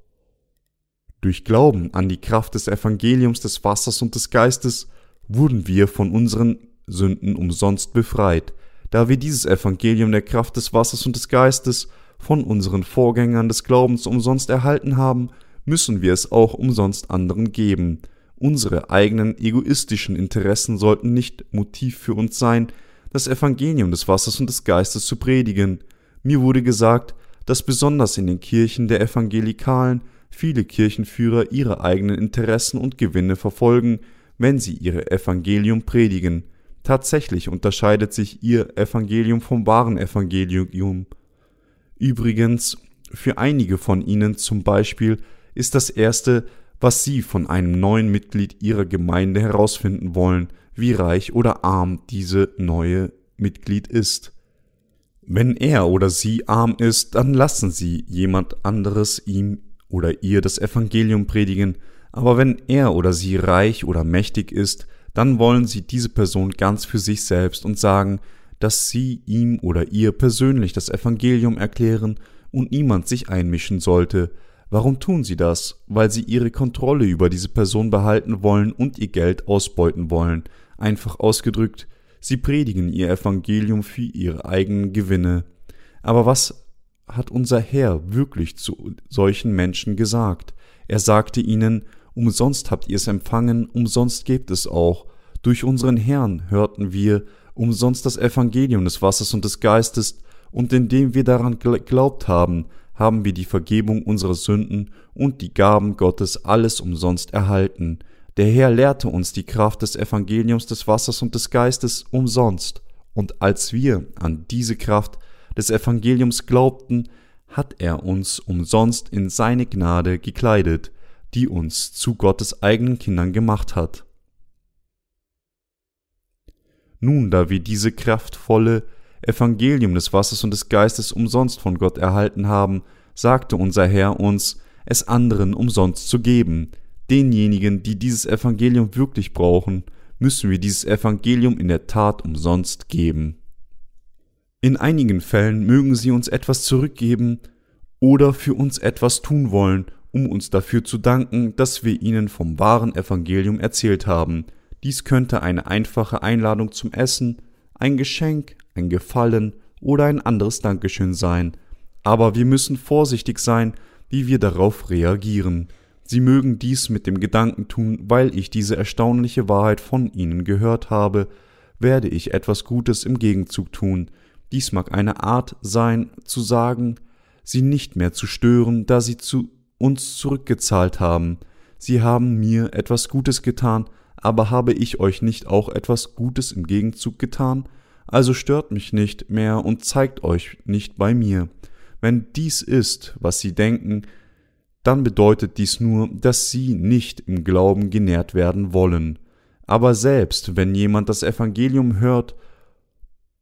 Speaker 2: Durch Glauben an die Kraft des Evangeliums des Wassers und des Geistes wurden wir von unseren Sünden umsonst befreit, da wir dieses Evangelium der Kraft des Wassers und des Geistes von unseren Vorgängern des Glaubens umsonst erhalten haben, müssen wir es auch umsonst anderen geben. Unsere eigenen egoistischen Interessen sollten nicht Motiv für uns sein, das Evangelium des Wassers und des Geistes zu predigen. Mir wurde gesagt, dass besonders in den Kirchen der Evangelikalen viele Kirchenführer ihre eigenen Interessen und Gewinne verfolgen, wenn sie ihr Evangelium predigen. Tatsächlich unterscheidet sich ihr Evangelium vom wahren Evangelium. Übrigens, für einige von ihnen zum Beispiel ist das erste was Sie von einem neuen Mitglied Ihrer Gemeinde herausfinden wollen, wie reich oder arm diese neue Mitglied ist. Wenn er oder sie arm ist, dann lassen Sie jemand anderes ihm oder ihr das Evangelium predigen, aber wenn er oder sie reich oder mächtig ist, dann wollen Sie diese Person ganz für sich selbst und sagen, dass Sie ihm oder ihr persönlich das Evangelium erklären und niemand sich einmischen sollte, Warum tun sie das? Weil sie ihre Kontrolle über diese Person behalten wollen und ihr Geld ausbeuten wollen. Einfach ausgedrückt, sie predigen ihr Evangelium für ihre eigenen Gewinne. Aber was hat unser Herr wirklich zu solchen Menschen gesagt? Er sagte ihnen, umsonst habt ihr es empfangen, umsonst gebt es auch. Durch unseren Herrn hörten wir umsonst das Evangelium des Wassers und des Geistes, und indem wir daran geglaubt haben, haben wir die Vergebung unserer Sünden und die Gaben Gottes alles umsonst erhalten. Der Herr lehrte uns die Kraft des Evangeliums des Wassers und des Geistes umsonst, und als wir an diese Kraft des Evangeliums glaubten, hat er uns umsonst in seine Gnade gekleidet, die uns zu Gottes eigenen Kindern gemacht hat. Nun, da wir diese kraftvolle Evangelium des Wassers und des Geistes umsonst von Gott erhalten haben, sagte unser Herr uns, es anderen umsonst zu geben. Denjenigen, die dieses Evangelium wirklich brauchen, müssen wir dieses Evangelium in der Tat umsonst geben. In einigen Fällen mögen sie uns etwas zurückgeben oder für uns etwas tun wollen, um uns dafür zu danken, dass wir ihnen vom wahren Evangelium erzählt haben. Dies könnte eine einfache Einladung zum Essen, ein Geschenk, ein Gefallen oder ein anderes Dankeschön sein, aber wir müssen vorsichtig sein, wie wir darauf reagieren. Sie mögen dies mit dem Gedanken tun, weil ich diese erstaunliche Wahrheit von Ihnen gehört habe, werde ich etwas Gutes im Gegenzug tun. Dies mag eine Art sein, zu sagen, sie nicht mehr zu stören, da sie zu
Speaker 1: uns zurückgezahlt haben. Sie haben mir etwas Gutes getan, aber habe ich euch nicht auch etwas Gutes im Gegenzug getan? Also stört mich nicht mehr und zeigt euch nicht bei mir. Wenn dies ist, was sie denken, dann bedeutet dies nur, dass sie nicht im Glauben genährt werden wollen. Aber selbst wenn jemand das Evangelium hört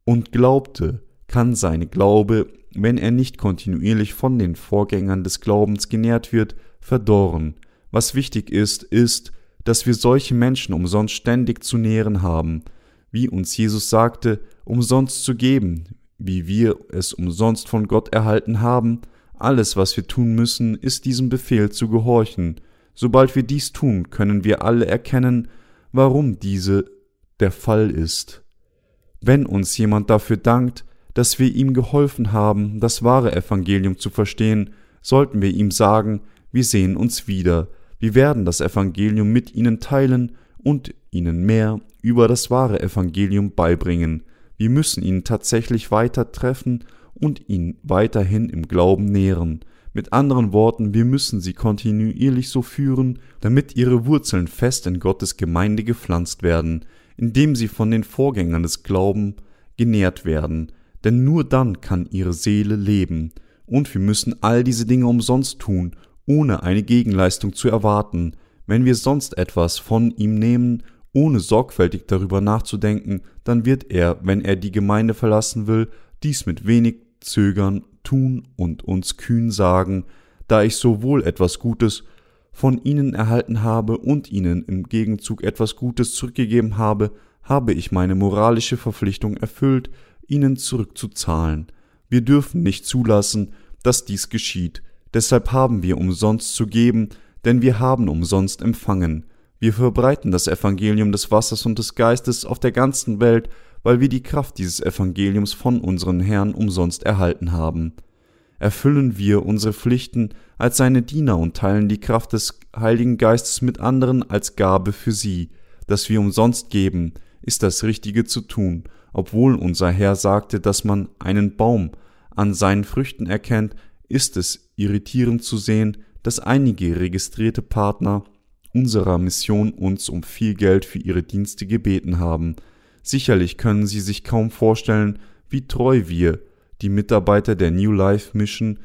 Speaker 1: und glaubte, kann sein Glaube, wenn er nicht kontinuierlich von den Vorgängern des Glaubens genährt wird, verdorren. Was wichtig ist, ist, dass wir solche Menschen umsonst ständig zu nähren haben, wie uns Jesus sagte, umsonst zu geben, wie wir es umsonst von Gott erhalten haben, alles, was wir tun müssen, ist diesem Befehl zu gehorchen. Sobald wir dies tun, können wir alle erkennen, warum diese der Fall ist. Wenn uns jemand dafür dankt, dass wir ihm geholfen haben, das wahre Evangelium zu verstehen, sollten wir ihm sagen, wir sehen uns wieder, wir werden das Evangelium mit ihnen teilen und ihnen mehr über das wahre Evangelium beibringen. Wir müssen ihn tatsächlich weiter treffen und ihn weiterhin im Glauben nähren. Mit anderen Worten, wir müssen sie kontinuierlich so führen, damit ihre Wurzeln fest in Gottes Gemeinde gepflanzt werden, indem sie von den Vorgängern des Glaubens genährt werden, denn nur dann kann ihre Seele leben, und wir müssen all diese Dinge umsonst tun, ohne eine Gegenleistung zu erwarten, wenn wir sonst etwas von ihm nehmen, ohne sorgfältig darüber nachzudenken, dann wird er, wenn er die Gemeinde verlassen will, dies mit wenig Zögern tun und uns kühn sagen, da ich sowohl etwas Gutes von ihnen erhalten habe und ihnen im Gegenzug etwas Gutes zurückgegeben habe, habe ich meine moralische Verpflichtung erfüllt, ihnen zurückzuzahlen. Wir dürfen nicht zulassen, dass dies geschieht, deshalb haben wir umsonst zu geben, denn wir haben umsonst empfangen. Wir verbreiten das Evangelium des Wassers und des Geistes auf der ganzen Welt, weil wir die Kraft dieses Evangeliums von unseren Herrn umsonst erhalten haben. Erfüllen wir unsere Pflichten als seine Diener und teilen die Kraft des Heiligen Geistes mit anderen als Gabe für sie, dass wir umsonst geben, ist das Richtige zu tun, obwohl unser Herr sagte, dass man einen Baum an seinen Früchten erkennt, ist es irritierend zu sehen, dass einige registrierte Partner unserer Mission uns um viel Geld für ihre Dienste gebeten haben. Sicherlich können Sie sich kaum vorstellen, wie treu wir, die Mitarbeiter der New Life Mission,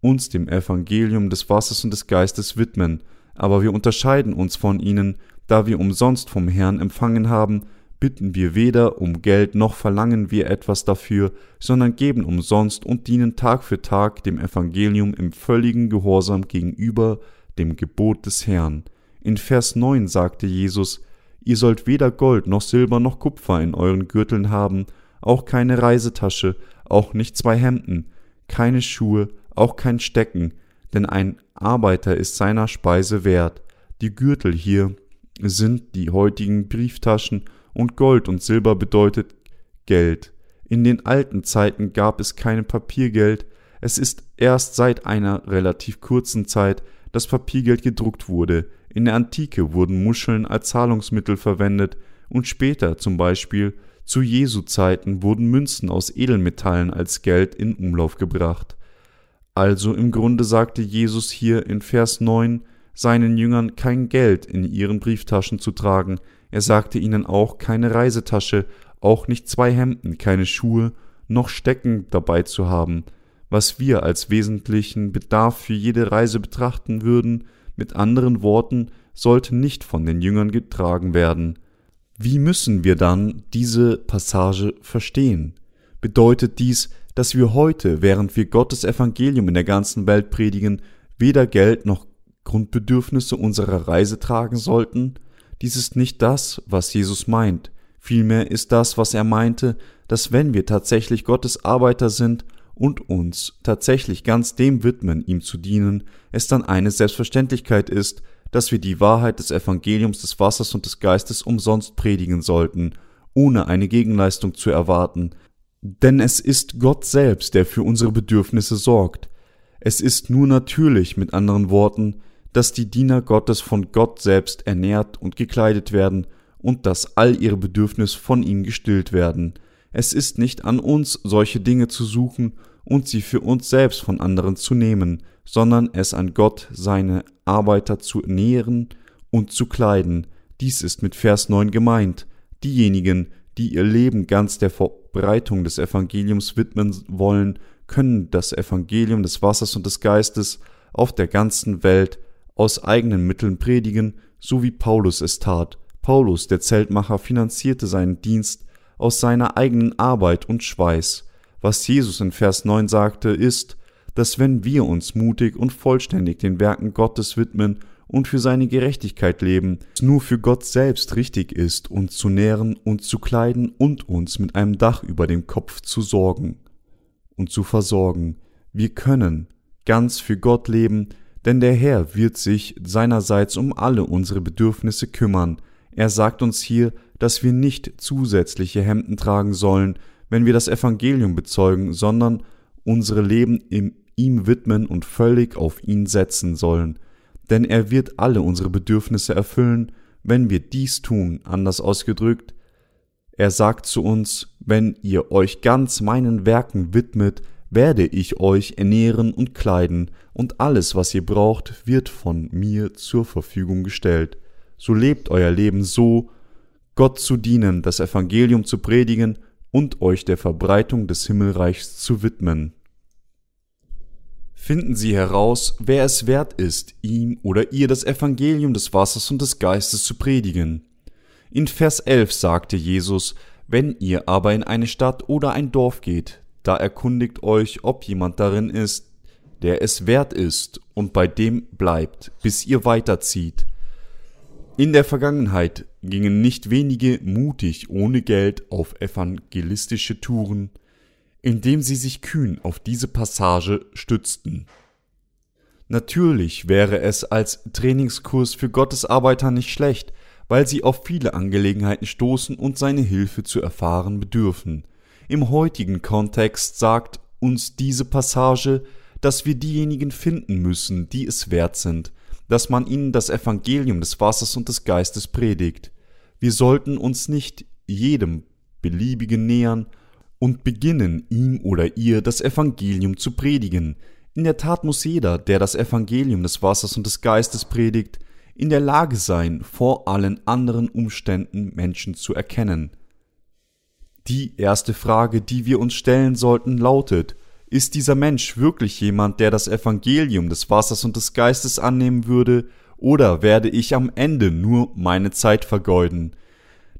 Speaker 1: uns dem Evangelium des Wassers und des Geistes widmen, aber wir unterscheiden uns von ihnen, da wir umsonst vom Herrn empfangen haben, bitten wir weder um Geld noch verlangen wir etwas dafür, sondern geben umsonst und dienen Tag für Tag dem Evangelium im völligen Gehorsam gegenüber dem Gebot des Herrn. In Vers 9 sagte Jesus, Ihr sollt weder Gold noch Silber noch Kupfer in euren Gürteln haben, auch keine Reisetasche, auch nicht zwei Hemden, keine Schuhe, auch kein Stecken, denn ein Arbeiter ist seiner Speise wert. Die Gürtel hier sind die heutigen Brieftaschen und Gold und Silber bedeutet Geld. In den alten Zeiten gab es kein Papiergeld, es ist erst seit einer relativ kurzen Zeit, dass Papiergeld gedruckt wurde. In der Antike wurden Muscheln als Zahlungsmittel verwendet und später zum Beispiel zu Jesu Zeiten wurden Münzen aus Edelmetallen als Geld in Umlauf gebracht. Also im Grunde sagte Jesus hier in Vers 9 seinen Jüngern kein Geld in ihren Brieftaschen zu tragen, er sagte ihnen auch keine Reisetasche, auch nicht zwei Hemden, keine Schuhe, noch Stecken dabei zu haben, was wir als wesentlichen Bedarf für jede Reise betrachten würden, mit anderen Worten, sollte nicht von den Jüngern getragen werden. Wie müssen wir dann diese Passage verstehen? Bedeutet dies, dass wir heute, während wir Gottes Evangelium in der ganzen Welt predigen, weder Geld noch Grundbedürfnisse unserer Reise tragen sollten? Dies ist nicht das, was Jesus meint. Vielmehr ist das, was er meinte, dass wenn wir tatsächlich Gottes Arbeiter sind und uns tatsächlich ganz dem widmen, ihm zu dienen, es dann eine Selbstverständlichkeit ist, dass wir die Wahrheit des Evangeliums des Wassers und des Geistes umsonst predigen sollten, ohne eine Gegenleistung zu erwarten, denn es ist Gott selbst, der für unsere Bedürfnisse sorgt. Es ist nur natürlich, mit anderen Worten, dass die Diener Gottes von Gott selbst ernährt und gekleidet werden und dass all ihre Bedürfnisse von ihm gestillt werden. Es ist nicht an uns, solche Dinge zu suchen und sie für uns selbst von anderen zu nehmen, sondern es an Gott, seine Arbeiter zu nähren und zu kleiden. Dies ist mit Vers 9 gemeint. Diejenigen, die ihr Leben ganz der Verbreitung des Evangeliums widmen wollen, können das Evangelium des Wassers und des Geistes auf der ganzen Welt aus eigenen Mitteln predigen, so wie Paulus es tat. Paulus, der Zeltmacher, finanzierte seinen Dienst aus seiner eigenen Arbeit und Schweiß. Was Jesus in Vers 9 sagte, ist, dass wenn wir uns mutig und vollständig den Werken Gottes widmen und für seine Gerechtigkeit leben, es nur für Gott selbst richtig ist, uns zu nähren und zu kleiden und uns mit einem Dach über dem Kopf zu sorgen und zu versorgen. Wir können ganz für Gott leben, denn der Herr wird sich seinerseits um alle unsere Bedürfnisse kümmern. Er sagt uns hier, dass wir nicht zusätzliche Hemden tragen sollen, wenn wir das Evangelium bezeugen, sondern unsere Leben ihm widmen und völlig auf ihn setzen sollen, denn er wird alle unsere Bedürfnisse erfüllen, wenn wir dies tun, anders ausgedrückt, er sagt zu uns, wenn ihr euch ganz meinen Werken widmet, werde ich euch ernähren und kleiden, und alles, was ihr braucht, wird von mir zur Verfügung gestellt. So lebt euer Leben so, Gott zu dienen, das Evangelium zu predigen und euch der Verbreitung des Himmelreichs zu widmen. Finden Sie heraus, wer es wert ist, ihm oder ihr das Evangelium des Wassers und des Geistes zu predigen. In Vers 11 sagte Jesus, wenn ihr aber in eine Stadt oder ein Dorf geht, da erkundigt euch, ob jemand darin ist, der es wert ist, und bei dem bleibt, bis ihr weiterzieht. In der Vergangenheit gingen nicht wenige mutig ohne Geld auf evangelistische Touren, indem sie sich kühn auf diese Passage stützten. Natürlich wäre es als Trainingskurs für Gottes Arbeiter nicht schlecht, weil sie auf viele Angelegenheiten stoßen und seine Hilfe zu erfahren bedürfen. Im heutigen Kontext sagt uns diese Passage, dass wir diejenigen finden müssen, die es wert sind, dass man ihnen das Evangelium des Wassers und des Geistes predigt. Wir sollten uns nicht jedem beliebigen nähern und beginnen, ihm oder ihr das Evangelium zu predigen. In der Tat muss jeder, der das Evangelium des Wassers und des Geistes predigt, in der Lage sein, vor allen anderen Umständen Menschen zu erkennen. Die erste Frage, die wir uns stellen sollten, lautet, ist dieser Mensch wirklich jemand, der das Evangelium des Wassers und des Geistes annehmen würde, oder werde ich am Ende nur meine Zeit vergeuden?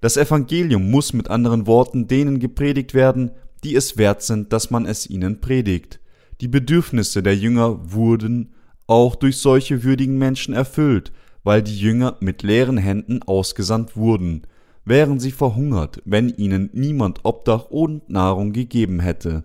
Speaker 1: Das Evangelium muss mit anderen Worten denen gepredigt werden, die es wert sind, dass man es ihnen predigt. Die Bedürfnisse der Jünger wurden auch durch solche würdigen Menschen erfüllt, weil die Jünger mit leeren Händen ausgesandt wurden, wären sie verhungert, wenn ihnen niemand Obdach und Nahrung gegeben hätte.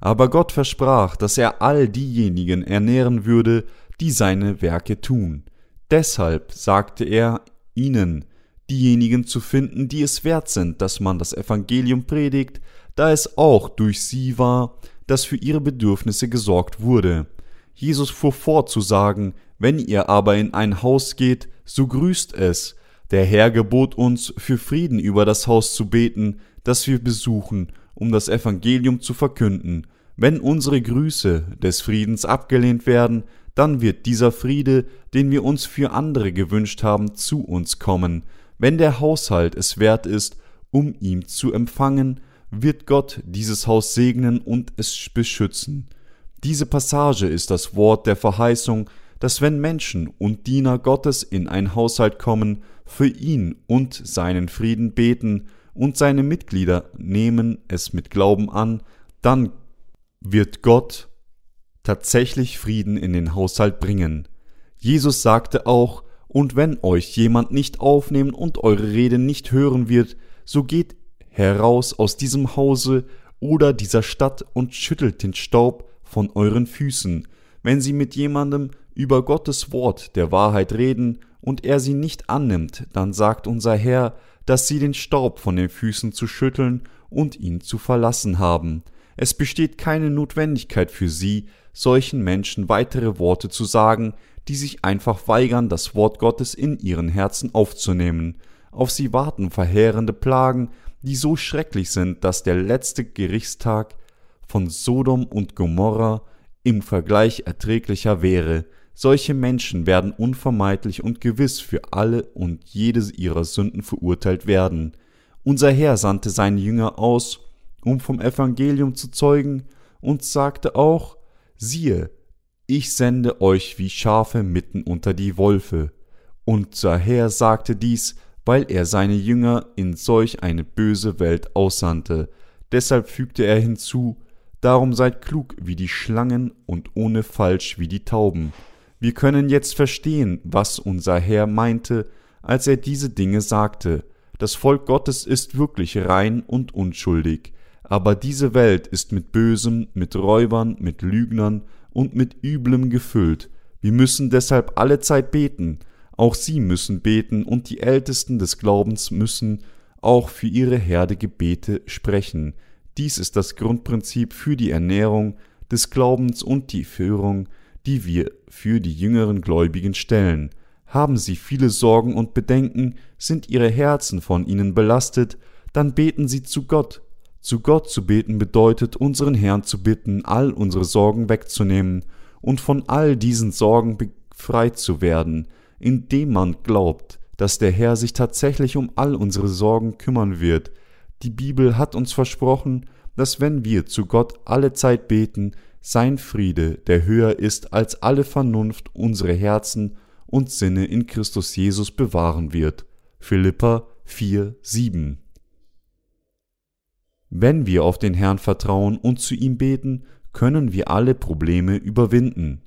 Speaker 1: Aber Gott versprach, dass er all diejenigen ernähren würde, die seine Werke tun. Deshalb sagte er ihnen, diejenigen zu finden, die es wert sind, dass man das Evangelium predigt, da es auch durch sie war, dass für ihre Bedürfnisse gesorgt wurde. Jesus fuhr fort zu sagen, wenn ihr aber in ein Haus geht, so grüßt es. Der Herr gebot uns, für Frieden über das Haus zu beten, das wir besuchen, um das Evangelium zu verkünden. Wenn unsere Grüße des Friedens abgelehnt werden, dann wird dieser Friede, den wir uns für andere gewünscht haben, zu uns kommen. Wenn der Haushalt es wert ist, um ihm zu empfangen, wird Gott dieses Haus segnen und es beschützen. Diese Passage ist das Wort der Verheißung, dass wenn Menschen und Diener Gottes in ein Haushalt kommen, für ihn und seinen Frieden beten und seine Mitglieder nehmen es mit Glauben an, dann wird Gott tatsächlich Frieden in den Haushalt bringen. Jesus sagte auch, und wenn euch jemand nicht aufnehmen und eure Rede nicht hören wird, so geht heraus aus diesem Hause oder dieser Stadt und schüttelt den Staub von euren Füßen. Wenn sie mit jemandem über Gottes Wort der Wahrheit reden und er sie nicht annimmt, dann sagt unser Herr, dass sie den Staub von den Füßen zu schütteln und ihn zu verlassen haben. Es besteht keine Notwendigkeit für sie, solchen Menschen weitere Worte zu sagen, die sich einfach weigern, das Wort Gottes in ihren Herzen aufzunehmen. Auf sie warten verheerende Plagen, die so schrecklich sind, dass der letzte Gerichtstag von Sodom und Gomorra im Vergleich erträglicher wäre. Solche Menschen werden unvermeidlich und gewiss für alle und jede ihrer Sünden verurteilt werden. Unser Herr sandte seine Jünger aus, um vom Evangelium zu zeugen, und sagte auch, siehe, ich sende euch wie Schafe mitten unter die Wolfe. Unser Herr sagte dies, weil er seine Jünger in solch eine böse Welt aussandte. Deshalb fügte er hinzu, Darum seid klug wie die Schlangen und ohne Falsch wie die Tauben. Wir können jetzt verstehen, was unser Herr meinte, als er diese Dinge sagte. Das Volk Gottes ist wirklich rein und unschuldig, aber diese Welt ist mit Bösem, mit Räubern, mit Lügnern und mit Üblem gefüllt. Wir müssen deshalb alle Zeit beten, auch sie müssen beten und die Ältesten des Glaubens müssen auch für ihre Herde Gebete sprechen. Dies ist das Grundprinzip für die Ernährung des Glaubens und die Führung, die wir für die jüngeren Gläubigen stellen. Haben sie viele Sorgen und Bedenken, sind ihre Herzen von ihnen belastet, dann beten sie zu Gott. Zu Gott zu beten bedeutet, unseren Herrn zu bitten, all unsere Sorgen wegzunehmen und von all diesen Sorgen befreit zu werden, indem man glaubt, dass der Herr sich tatsächlich um all unsere Sorgen kümmern wird, die Bibel hat uns versprochen, dass wenn wir zu Gott alle Zeit beten, sein Friede, der höher ist als alle Vernunft, unsere Herzen und Sinne in Christus Jesus bewahren wird. Philippa 4, 7. Wenn wir auf den Herrn vertrauen und zu ihm beten, können wir alle Probleme überwinden.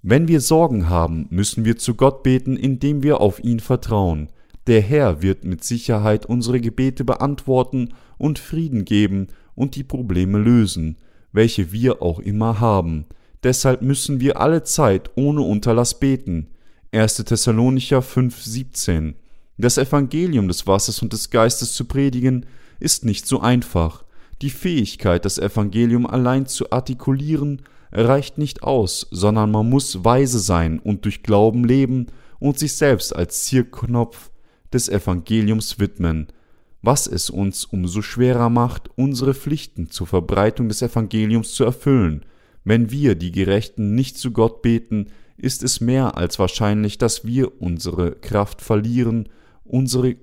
Speaker 1: Wenn wir Sorgen haben, müssen wir zu Gott beten, indem wir auf ihn vertrauen. Der Herr wird mit Sicherheit unsere Gebete beantworten und Frieden geben und die Probleme lösen, welche wir auch immer haben. Deshalb müssen wir alle Zeit ohne Unterlass beten. 1. Thessalonicher 5,17 Das Evangelium des Wassers und des Geistes zu predigen, ist nicht so einfach. Die Fähigkeit, das Evangelium allein zu artikulieren, reicht nicht aus, sondern man muss weise sein und durch Glauben leben und sich selbst als Zierknopf des Evangeliums widmen, was es uns umso schwerer macht, unsere Pflichten zur Verbreitung des Evangeliums zu erfüllen. Wenn wir, die Gerechten, nicht zu Gott beten, ist es mehr als wahrscheinlich, dass wir unsere Kraft verlieren, unsere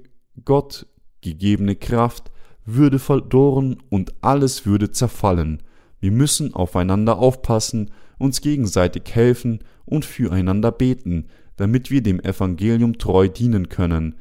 Speaker 1: Gott gegebene Kraft würde verdorren und alles würde zerfallen. Wir müssen aufeinander aufpassen, uns gegenseitig helfen und füreinander beten, damit wir dem Evangelium treu dienen können.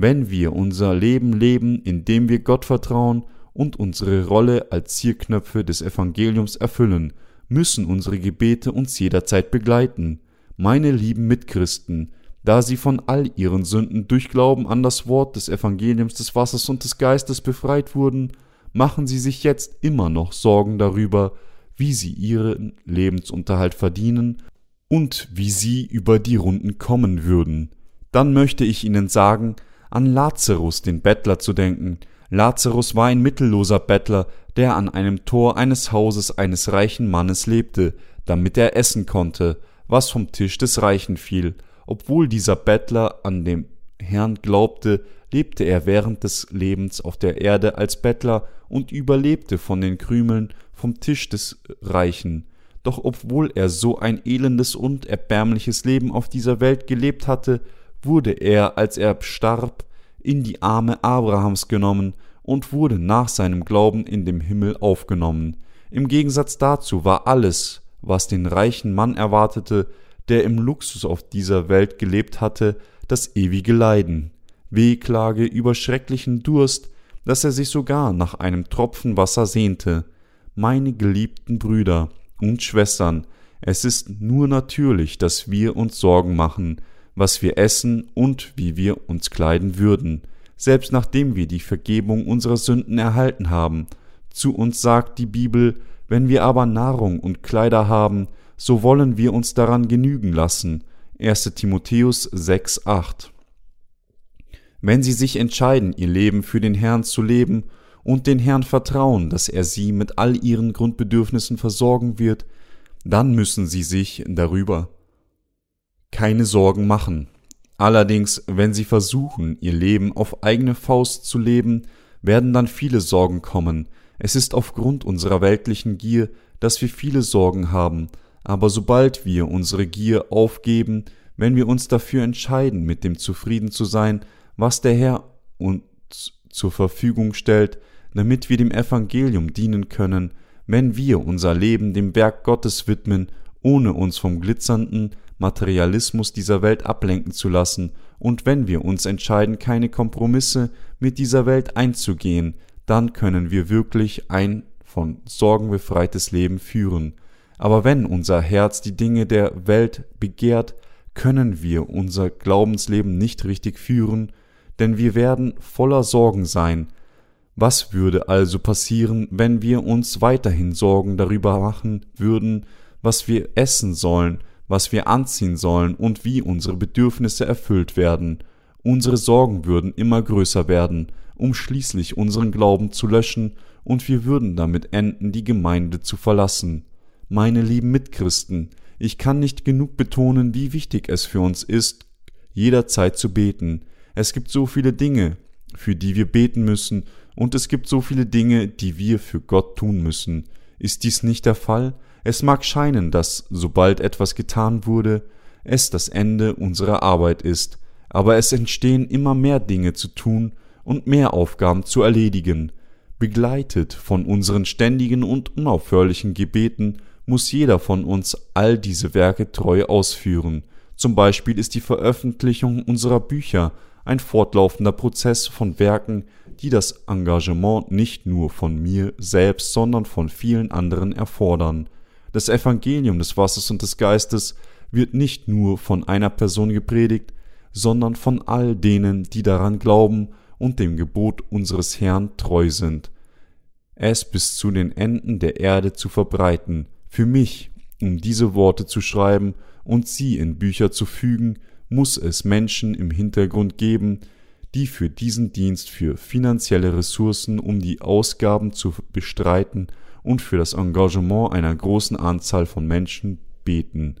Speaker 1: Wenn wir unser Leben leben, indem wir Gott vertrauen und unsere Rolle als Zierknöpfe des Evangeliums erfüllen, müssen unsere Gebete uns jederzeit begleiten. Meine lieben Mitchristen, da sie von all ihren Sünden durch Glauben an das Wort des Evangeliums des Wassers und des Geistes befreit wurden, machen sie sich jetzt immer noch Sorgen darüber, wie sie ihren Lebensunterhalt verdienen und wie sie über die Runden kommen würden. Dann möchte ich Ihnen sagen, an Lazarus, den Bettler, zu denken. Lazarus war ein mittelloser Bettler, der an einem Tor eines Hauses eines reichen Mannes lebte, damit er essen konnte, was vom Tisch des Reichen fiel. Obwohl dieser Bettler an den Herrn glaubte, lebte er während des Lebens auf der Erde als Bettler und überlebte von den Krümeln vom Tisch des Reichen. Doch obwohl er so ein elendes und erbärmliches Leben auf dieser Welt gelebt hatte, wurde er, als er starb, in die Arme Abrahams genommen und wurde nach seinem Glauben in dem Himmel aufgenommen. Im Gegensatz dazu war alles, was den reichen Mann erwartete, der im Luxus auf dieser Welt gelebt hatte, das ewige Leiden, Wehklage über schrecklichen Durst, dass er sich sogar nach einem Tropfen Wasser sehnte. Meine geliebten Brüder und Schwestern, es ist nur natürlich, dass wir uns Sorgen machen, was wir essen und wie wir uns kleiden würden, selbst nachdem wir die Vergebung unserer Sünden erhalten haben. Zu uns sagt die Bibel, wenn wir aber Nahrung und Kleider haben, so wollen wir uns daran genügen lassen. 1. Timotheus 6, 8. Wenn sie sich entscheiden, ihr Leben für den Herrn zu leben und den Herrn vertrauen, dass er sie mit all ihren Grundbedürfnissen versorgen wird, dann müssen sie sich darüber keine Sorgen machen. Allerdings, wenn sie versuchen, ihr Leben auf eigene Faust zu leben, werden dann viele Sorgen kommen. Es ist aufgrund unserer weltlichen Gier, dass wir viele Sorgen haben, aber sobald wir unsere Gier aufgeben, wenn wir uns dafür entscheiden, mit dem zufrieden zu sein, was der Herr uns zur Verfügung stellt, damit wir dem Evangelium dienen können, wenn wir unser Leben dem Werk Gottes widmen, ohne uns vom glitzernden Materialismus dieser Welt ablenken zu lassen, und wenn wir uns entscheiden, keine Kompromisse mit dieser Welt einzugehen, dann können wir wirklich ein von Sorgen befreites Leben führen. Aber wenn unser Herz die Dinge der Welt begehrt, können wir unser Glaubensleben nicht richtig führen, denn wir werden voller Sorgen sein. Was würde also passieren, wenn wir uns weiterhin Sorgen darüber machen würden, was wir essen sollen, was wir anziehen sollen und wie unsere Bedürfnisse erfüllt werden? Unsere Sorgen würden immer größer werden, um schließlich unseren Glauben zu löschen, und wir würden damit enden, die Gemeinde zu verlassen. Meine lieben Mitchristen, ich kann nicht genug betonen, wie wichtig es für uns ist, jederzeit zu beten. Es gibt so viele Dinge, für die wir beten müssen, und es gibt so viele Dinge, die wir für Gott tun müssen. Ist dies nicht der Fall? Es mag scheinen, dass, sobald etwas getan wurde, es das Ende unserer Arbeit ist, aber es entstehen immer mehr Dinge zu tun und mehr Aufgaben zu erledigen. Begleitet von unseren ständigen und unaufhörlichen Gebeten muss jeder von uns all diese Werke treu ausführen. Zum Beispiel ist die Veröffentlichung unserer Bücher ein fortlaufender Prozess von Werken, die das Engagement nicht nur von mir selbst, sondern von vielen anderen erfordern. Das Evangelium des Wassers und des Geistes wird nicht nur von einer Person gepredigt, sondern von all denen, die daran glauben und dem Gebot unseres Herrn treu sind, es bis zu den Enden der Erde zu verbreiten, für mich, um diese Worte zu schreiben und sie in Bücher zu fügen, muss es Menschen im Hintergrund geben, die für diesen Dienst für finanzielle Ressourcen, um die Ausgaben zu bestreiten und für das Engagement einer großen Anzahl von Menschen beten.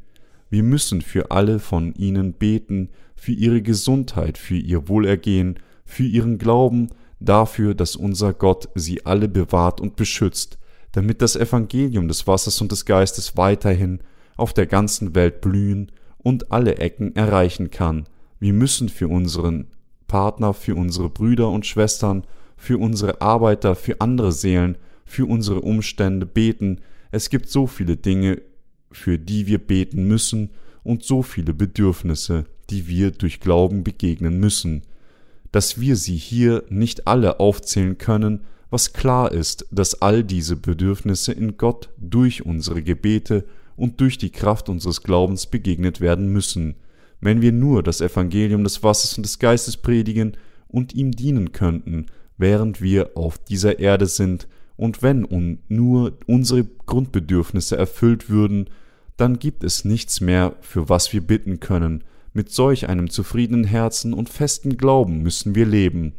Speaker 1: Wir müssen für alle von ihnen beten, für ihre Gesundheit, für ihr Wohlergehen, für ihren Glauben, dafür, dass unser Gott sie alle bewahrt und beschützt, damit das Evangelium des Wassers und des Geistes weiterhin auf der ganzen Welt blühen und alle Ecken erreichen kann. Wir müssen für unseren Partner, für unsere Brüder und Schwestern, für unsere Arbeiter, für andere Seelen, für unsere Umstände beten. Es gibt so viele Dinge, für die wir beten müssen und so viele Bedürfnisse, die wir durch Glauben begegnen müssen dass wir sie hier nicht alle aufzählen können, was klar ist, dass all diese Bedürfnisse in Gott durch unsere Gebete und durch die Kraft unseres Glaubens begegnet werden müssen, wenn wir nur das Evangelium des Wassers und des Geistes predigen und ihm dienen könnten, während wir auf dieser Erde sind, und wenn nur unsere Grundbedürfnisse erfüllt würden, dann gibt es nichts mehr, für was wir bitten können, mit solch einem zufriedenen Herzen und festen Glauben müssen wir leben,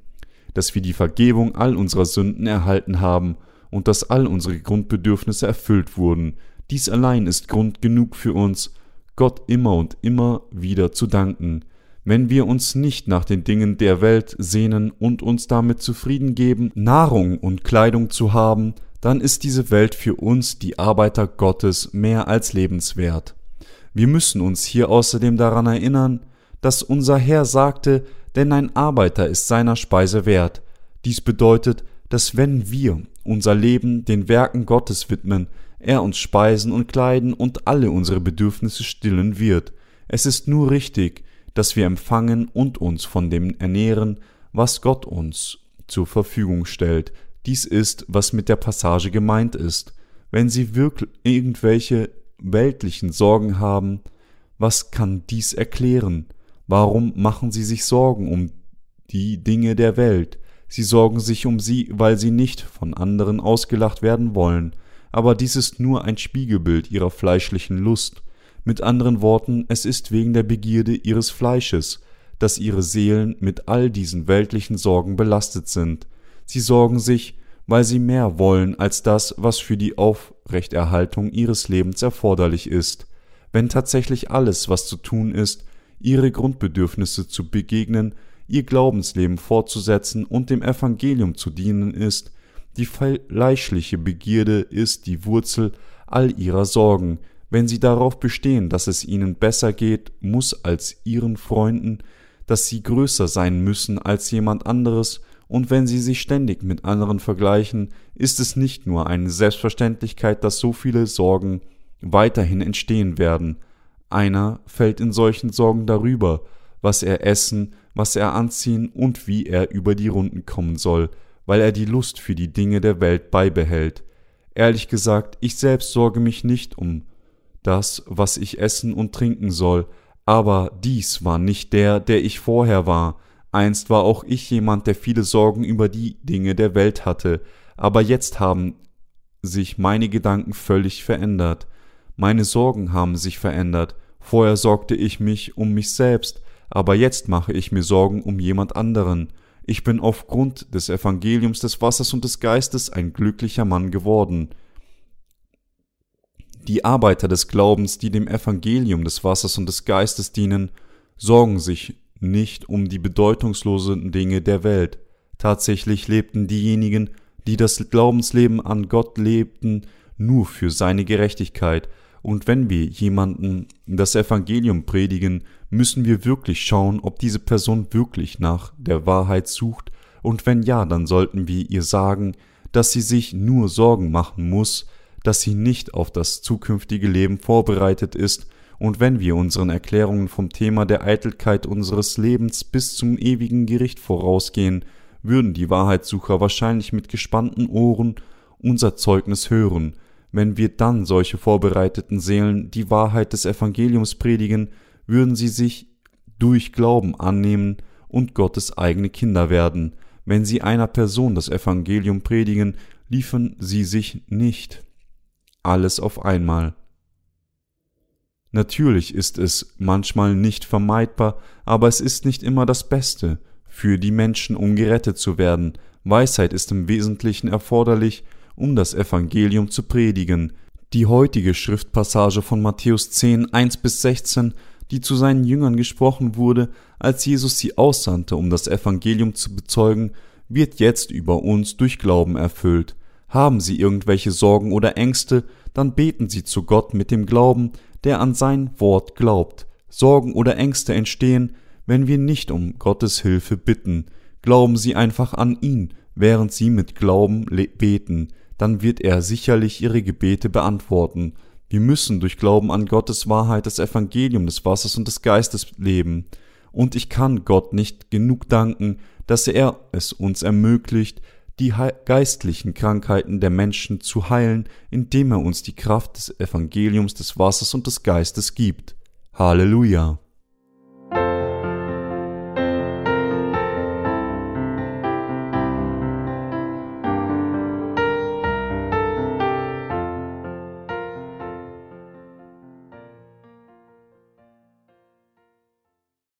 Speaker 1: dass wir die Vergebung all unserer Sünden erhalten haben und dass all unsere Grundbedürfnisse erfüllt wurden. Dies allein ist Grund genug für uns, Gott immer und immer wieder zu danken. Wenn wir uns nicht nach den Dingen der Welt sehnen und uns damit zufrieden geben, Nahrung und Kleidung zu haben, dann ist diese Welt für uns, die Arbeiter Gottes, mehr als lebenswert. Wir müssen uns hier außerdem daran erinnern, dass unser Herr sagte, denn ein Arbeiter ist seiner Speise wert. Dies bedeutet, dass wenn wir unser Leben den Werken Gottes widmen, er uns speisen und kleiden und alle unsere Bedürfnisse stillen wird. Es ist nur richtig, dass wir empfangen und uns von dem ernähren, was Gott uns zur Verfügung stellt. Dies ist, was mit der Passage gemeint ist. Wenn Sie wirklich irgendwelche weltlichen Sorgen haben, was kann dies erklären? Warum machen sie sich Sorgen um die Dinge der Welt? Sie sorgen sich um sie, weil sie nicht von anderen ausgelacht werden wollen, aber dies ist nur ein Spiegelbild ihrer fleischlichen Lust. Mit anderen Worten, es ist wegen der Begierde ihres Fleisches, dass ihre Seelen mit all diesen weltlichen Sorgen belastet sind. Sie sorgen sich, weil sie mehr wollen als das, was für die Aufrechterhaltung ihres Lebens erforderlich ist. Wenn tatsächlich alles, was zu tun ist, ihre Grundbedürfnisse zu begegnen, ihr Glaubensleben fortzusetzen und dem Evangelium zu dienen ist, die fleischliche Begierde ist die Wurzel all ihrer Sorgen, wenn sie darauf bestehen, dass es ihnen besser geht, muss als ihren Freunden, dass sie größer sein müssen als jemand anderes, und wenn sie sich ständig mit anderen vergleichen, ist es nicht nur eine Selbstverständlichkeit, dass so viele Sorgen weiterhin entstehen werden. Einer fällt in solchen Sorgen darüber, was er essen, was er anziehen und wie er über die Runden kommen soll, weil er die Lust für die Dinge der Welt beibehält. Ehrlich gesagt, ich selbst sorge mich nicht um das, was ich essen und trinken soll, aber dies war nicht der, der ich vorher war. Einst war auch ich jemand, der viele Sorgen über die Dinge der Welt hatte, aber jetzt haben sich meine Gedanken völlig verändert. Meine Sorgen haben sich verändert. Vorher sorgte ich mich um mich selbst, aber jetzt mache ich mir Sorgen um jemand anderen. Ich bin aufgrund des Evangeliums des Wassers und des Geistes ein glücklicher Mann geworden. Die Arbeiter des Glaubens, die dem Evangelium des Wassers und des Geistes dienen, sorgen sich nicht um die bedeutungslosen Dinge der Welt. Tatsächlich lebten diejenigen, die das Glaubensleben an Gott lebten, nur für seine Gerechtigkeit, und wenn wir jemanden das Evangelium predigen, müssen wir wirklich schauen, ob diese Person wirklich nach der Wahrheit sucht, und wenn ja, dann sollten wir ihr sagen, dass sie sich nur Sorgen machen muss, dass sie nicht auf das zukünftige Leben vorbereitet ist, und wenn wir unseren Erklärungen vom Thema der Eitelkeit unseres Lebens bis zum ewigen Gericht vorausgehen, würden die Wahrheitssucher wahrscheinlich mit gespannten Ohren unser Zeugnis hören, wenn wir dann solche vorbereiteten Seelen die Wahrheit des Evangeliums predigen, würden sie sich durch Glauben annehmen und Gottes eigene Kinder werden. Wenn sie einer Person das Evangelium predigen, liefern sie sich nicht alles auf einmal. Natürlich ist es manchmal nicht vermeidbar, aber es ist nicht immer das Beste für die Menschen, um gerettet zu werden. Weisheit ist im Wesentlichen erforderlich, um das Evangelium zu predigen. Die heutige Schriftpassage von Matthäus 10, 1 bis 16, die zu seinen Jüngern gesprochen wurde, als Jesus sie aussandte, um das Evangelium zu bezeugen, wird jetzt über uns durch Glauben erfüllt. Haben Sie irgendwelche Sorgen oder Ängste, dann beten Sie zu Gott mit dem Glauben, der an sein Wort glaubt. Sorgen oder Ängste entstehen, wenn wir nicht um Gottes Hilfe bitten. Glauben Sie einfach an ihn, während Sie mit Glauben beten dann wird er sicherlich ihre Gebete beantworten. Wir müssen durch Glauben an Gottes Wahrheit das Evangelium des Wassers und des Geistes leben. Und ich kann Gott nicht genug danken, dass er es uns ermöglicht, die geistlichen Krankheiten der Menschen zu heilen, indem er uns die Kraft des Evangeliums des Wassers und des Geistes gibt. Halleluja.